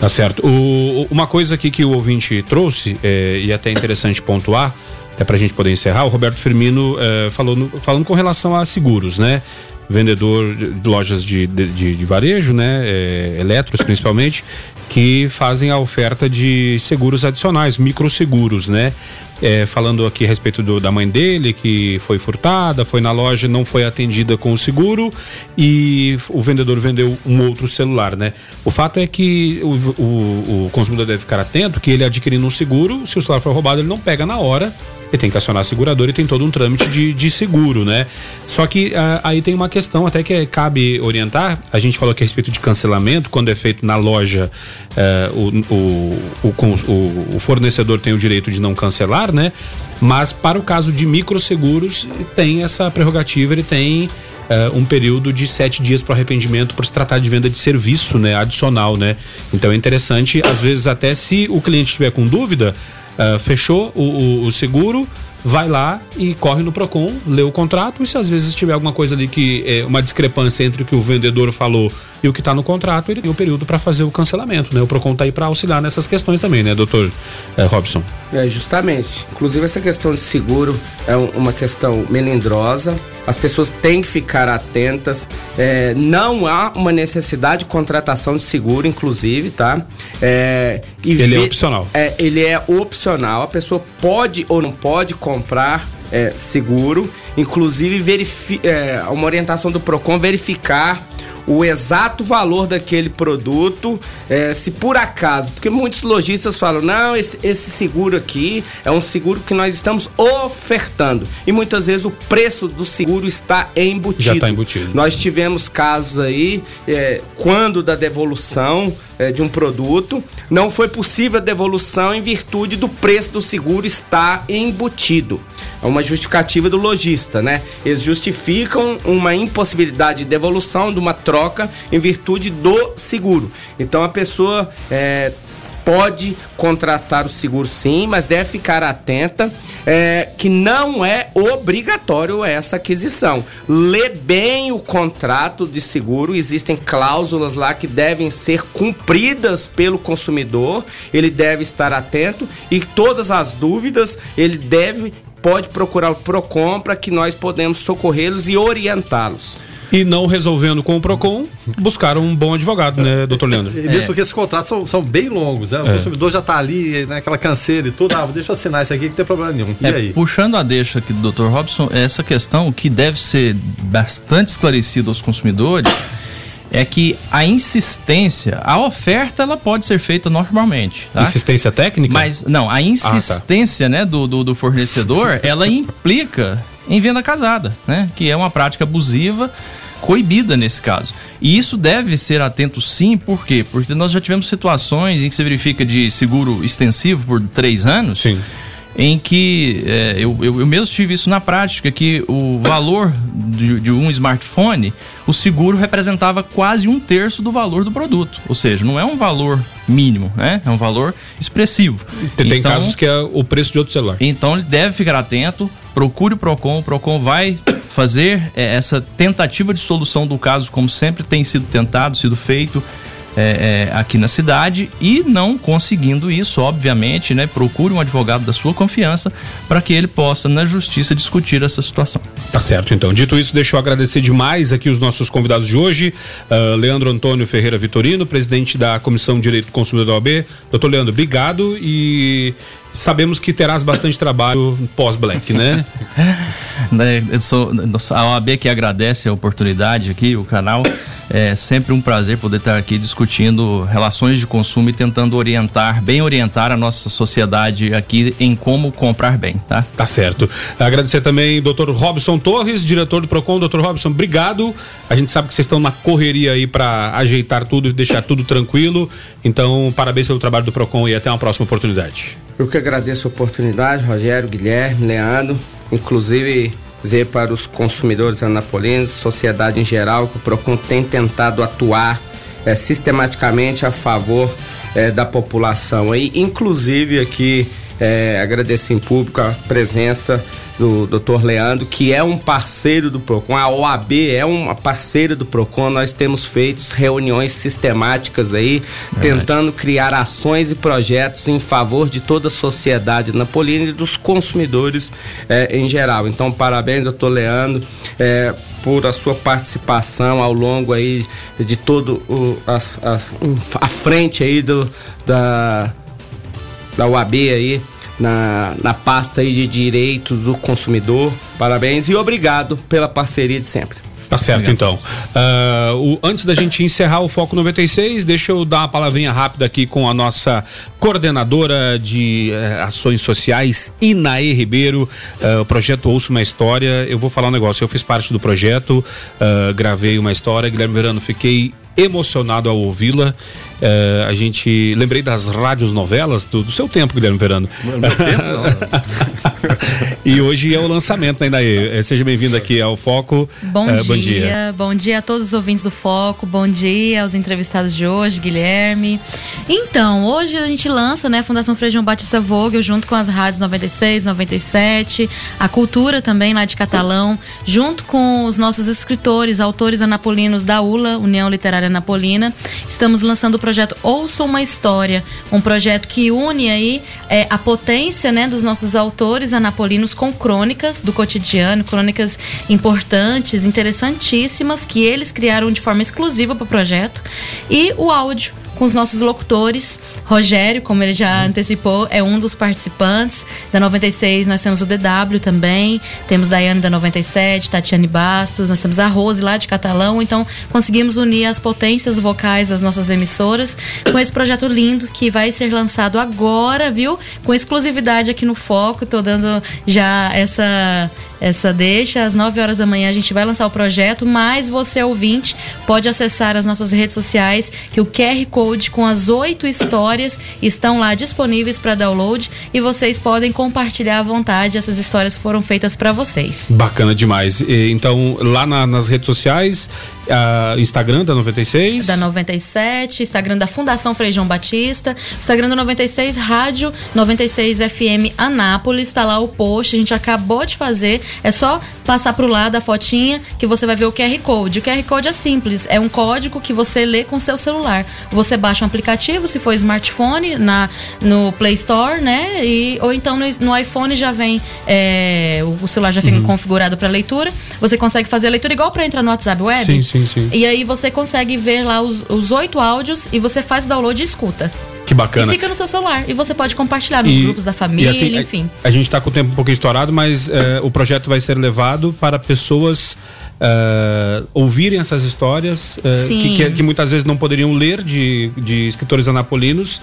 Tá certo. O, uma coisa aqui que o ouvinte trouxe, é, e até interessante pontuar, até para a gente poder encerrar, o Roberto Firmino é, falou no, falando com relação a seguros, né? Vendedor de lojas de, de, de varejo, né? É, eletros principalmente, que fazem a oferta de seguros adicionais, microseguros, né? É, falando aqui a respeito do, da mãe dele, que foi furtada, foi na loja, não foi atendida com o seguro e o vendedor vendeu um outro celular, né? O fato é que o, o, o consumidor deve ficar atento que ele adquirindo um seguro, se o celular for roubado, ele não pega na hora, ele tem que acionar a seguradora e tem todo um trâmite de, de seguro, né? Só que uh, aí tem uma questão até que cabe orientar. A gente falou aqui a respeito de cancelamento, quando é feito na loja, uh, o, o, o, o, fornecedor tem o direito de não cancelar, né? Mas para o caso de microseguros, tem essa prerrogativa, ele tem uh, um período de sete dias para arrependimento por se tratar de venda de serviço, né? Adicional, né? Então é interessante, às vezes até se o cliente estiver com dúvida, uh, fechou o, o, o seguro, vai lá e corre no Procon, lê o contrato e se às vezes tiver alguma coisa ali que é uma discrepância entre o que o vendedor falou e o que está no contrato, ele tem o um período para fazer o cancelamento, né? O Procon está aí para auxiliar nessas questões também, né, doutor é, Robson? É, justamente. Inclusive essa questão de seguro é uma questão melindrosa. As pessoas têm que ficar atentas. É, não há uma necessidade de contratação de seguro, inclusive, tá? É, ele é opcional. É, ele é opcional. A pessoa pode ou não pode comprar é, seguro. Inclusive, verifi é, uma orientação do PROCON verificar o exato valor daquele produto, é, se por acaso, porque muitos lojistas falam, não, esse, esse seguro aqui é um seguro que nós estamos ofertando. E muitas vezes o preço do seguro está embutido. Já está embutido. Nós tivemos casos aí, é, quando da devolução é, de um produto, não foi possível a devolução em virtude do preço do seguro estar embutido. É uma justificativa do lojista, né? Eles justificam uma impossibilidade de devolução de uma troca em virtude do seguro. Então a pessoa é, pode contratar o seguro sim, mas deve ficar atenta é, que não é obrigatório essa aquisição. Lê bem o contrato de seguro, existem cláusulas lá que devem ser cumpridas pelo consumidor, ele deve estar atento e todas as dúvidas ele deve pode procurar o Procon para que nós podemos socorrê-los e orientá-los. E não resolvendo com o PROCON, buscar um bom advogado, né, doutor Leandro? E mesmo porque esses contratos são, são bem longos, né? O É. consumidor já tá ali, naquela canseira e tudo. Ah, deixa eu assinar isso aqui que não tem problema nenhum. E É, aí? puxando a deixa aqui do Dr. Robson, essa questão que deve ser bastante esclarecida aos consumidores é que a insistência, a oferta ela pode ser feita normalmente. Tá? Insistência técnica? Mas não, a insistência né, do, do, do fornecedor, ela implica em venda casada, né? Que é uma prática abusiva coibida nesse caso. E isso deve ser atento sim, por quê? Porque nós já tivemos situações em que se verifica de seguro extensivo por três anos. Sim. Em que é, eu, eu, eu mesmo tive isso na prática, que o valor de, de um smartphone, o seguro representava quase um terço do valor do produto. Ou seja, não é um valor mínimo, né? É um valor expressivo. Tem, tem Então- casos que é o preço de outro celular. então ele deve ficar atento, procure o PROCON, o PROCON vai fazer é, essa tentativa de solução do caso, como sempre tem sido tentado, sido feito é, é, aqui na cidade, e não conseguindo isso, obviamente, né, procure um advogado da sua confiança para que ele possa, na justiça, discutir essa situação. Tá certo, então. Dito isso, deixa eu agradecer demais aqui os nossos convidados de hoje. ah, Leandro Antônio Ferreira Vitorino, presidente da Comissão de Direito do Consumidor da OAB. Doutor Leandro, obrigado e sabemos que terás bastante trabalho pós-Black, né? Né, eu sou, a OAB que agradece a oportunidade aqui, o canal. É sempre um prazer poder estar aqui discutindo relações de consumo e tentando orientar, bem orientar a nossa sociedade aqui em como comprar bem, tá? Tá certo. Agradecer também Dr. Robson Torres, diretor do Procon. Dr. Robson, obrigado. A gente sabe que vocês estão na correria aí para ajeitar tudo e deixar tudo tranquilo. Então, parabéns pelo trabalho do Procon e até uma próxima oportunidade. Eu que agradeço a oportunidade, Rogério, Guilherme, Leandro, inclusive dizer para os consumidores anapolinos, sociedade em geral, que o PROCON tem tentado atuar eh, sistematicamente a favor eh, da população. aí, inclusive aqui eh, agradecer em público a presença do Dr. Leandro, que é um parceiro do PROCON. A OAB é uma parceira do PROCON. Nós temos feito reuniões sistemáticas aí, tentando criar ações e projetos em favor de toda a sociedade napolina e dos consumidores eh, em geral. Então, parabéns, doutor Leandro. eh, por a sua participação ao longo aí de todo o, as- um, a frente aí do, da, da UAB aí na, na pasta aí de direitos do consumidor. Parabéns e obrigado pela parceria de sempre. Tá certo, então. Ah, o- antes da gente encerrar o Foco 96, deixa eu dar uma palavrinha rápida aqui com a nossa coordenadora de eh, ações sociais, Inaê Ribeiro. Ah, o projeto Ouço uma História. Eu vou falar um negócio. Eu fiz parte do projeto, ah, gravei uma história. Guilherme Verano, fiquei emocionado ao ouvi-la. Eh, a gente lembrei das rádios novelas do, do seu tempo, Guilherme Verano. e hoje é o lançamento ainda aí. Seja bem-vindo aqui ao Foco. Bom, Eh, dia. bom dia a todos os ouvintes do Foco, bom dia aos entrevistados de hoje, Guilherme. Então, hoje a gente lança, né, Fundação Frei João Batista Vogel, junto com as rádios 96, 97, a Cultura também lá de Catalão, junto com os nossos escritores, autores anapolinos da ULA, União Literária Napolina. Estamos lançando o projeto Ouça uma História, um projeto que une aí é, a potência, né, dos nossos autores anapolinos com crônicas do cotidiano, crônicas importantes, interessantíssimas que eles criaram de forma exclusiva para o projeto e o áudio com os nossos locutores. Rogério, como ele já antecipou, é um dos participantes. Da 96 nós temos o DW também, temos Daiane da 97, Tatiane Bastos, nós temos a Rose lá de Catalão. Então conseguimos unir as potências vocais das nossas emissoras com esse projeto lindo que vai ser lançado agora, viu? Com exclusividade aqui no Foco. Tô dando já essa essa deixa. Às 9 horas da manhã a gente vai lançar o projeto, mas você ouvinte pode acessar as nossas redes sociais, que o QR Code com as oito histórias estão lá disponíveis para download e vocês podem compartilhar à vontade essas histórias que foram feitas para vocês. Bacana demais. Então, lá na- nas redes sociais, Instagram da 96. Da 97, Instagram da Fundação Frei João Batista, Instagram do 96, Rádio 96 FM Anápolis, tá lá o post, a gente acabou de fazer, é só passar pro lado a fotinha que você vai ver o QR Code. O QR Code é simples, é um código que você lê com seu celular. Você baixa um aplicativo, se for smartphone, na, no Play Store, né? E, ou então no, no iPhone já vem, é, o, o celular já vem configurado para leitura. Você consegue fazer a leitura igual para entrar no WhatsApp Web. Sim, sim, sim. E aí você consegue ver lá os os oito áudios e você faz o download e escuta. Que bacana. E fica no seu celular. E você pode compartilhar nos E- grupos da família, assim, a- enfim. A, gente está com o tempo um pouquinho estourado, mas eh, o projeto vai ser levado para pessoas eh, ouvirem essas histórias Sim. que, que- que muitas vezes não poderiam ler de, de escritores anapolinos,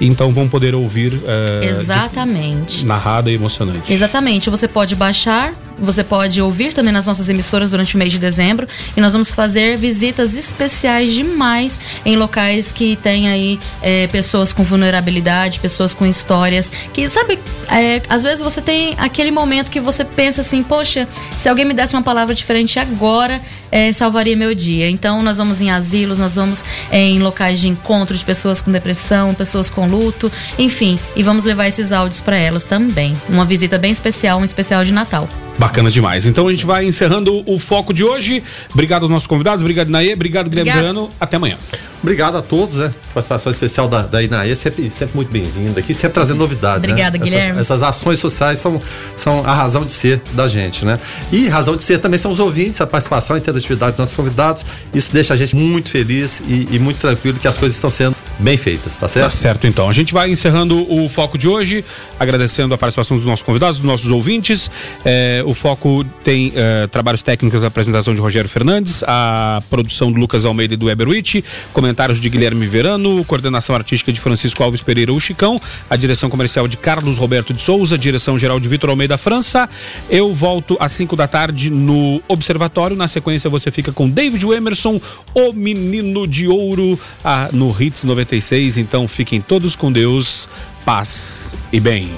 então vão poder ouvir de- Exatamente. narrada e emocionante. Exatamente. Você pode baixar, você pode ouvir também nas nossas emissoras durante o mês de dezembro. E nós vamos fazer visitas especiais demais em locais que tem aí é, pessoas com vulnerabilidade, pessoas com histórias. Que, sabe, é, às vezes você tem aquele momento que você pensa assim, poxa, se alguém me desse uma palavra diferente agora, é, salvaria meu dia. Então nós vamos em asilos, nós vamos é, em locais de encontro de pessoas com depressão, pessoas com luto, enfim, e vamos levar esses áudios para elas também. Uma visita bem especial, um especial de Natal. Bacana demais. Então a gente vai encerrando o foco de hoje. Obrigado aos nossos convidados, obrigado Naê, obrigado Guilherme. Verano. Até amanhã. Obrigado a todos, né? Essa participação especial da, da Inaê, sempre, sempre muito bem-vinda aqui, sempre trazendo novidades. Obrigada, né? Guilherme. Essas, essas ações sociais são, são a razão de ser da gente, né? E razão de ser também são os ouvintes, a participação e a interatividade dos nossos convidados. Isso deixa a gente muito feliz e, e muito tranquilo que as coisas estão sendo bem feitas, tá certo? Tá certo, então. A gente vai encerrando o foco de hoje, agradecendo a participação dos nossos convidados, dos nossos ouvintes. É, o foco tem é, trabalhos técnicos da apresentação de Rogério Fernandes, a produção do Lucas Almeida e do Weber Witt, comentários de Guilherme Verano, coordenação artística de Francisco Alves Pereira, o Chicão, a direção comercial de Carlos Roberto de Souza, direção geral de Vitor Almeida França. Eu volto às 5 da tarde no Observatório. Na sequência, você fica com David Emerson, o menino de ouro, ah, no Hits 96. Então fiquem todos com Deus, paz e bem.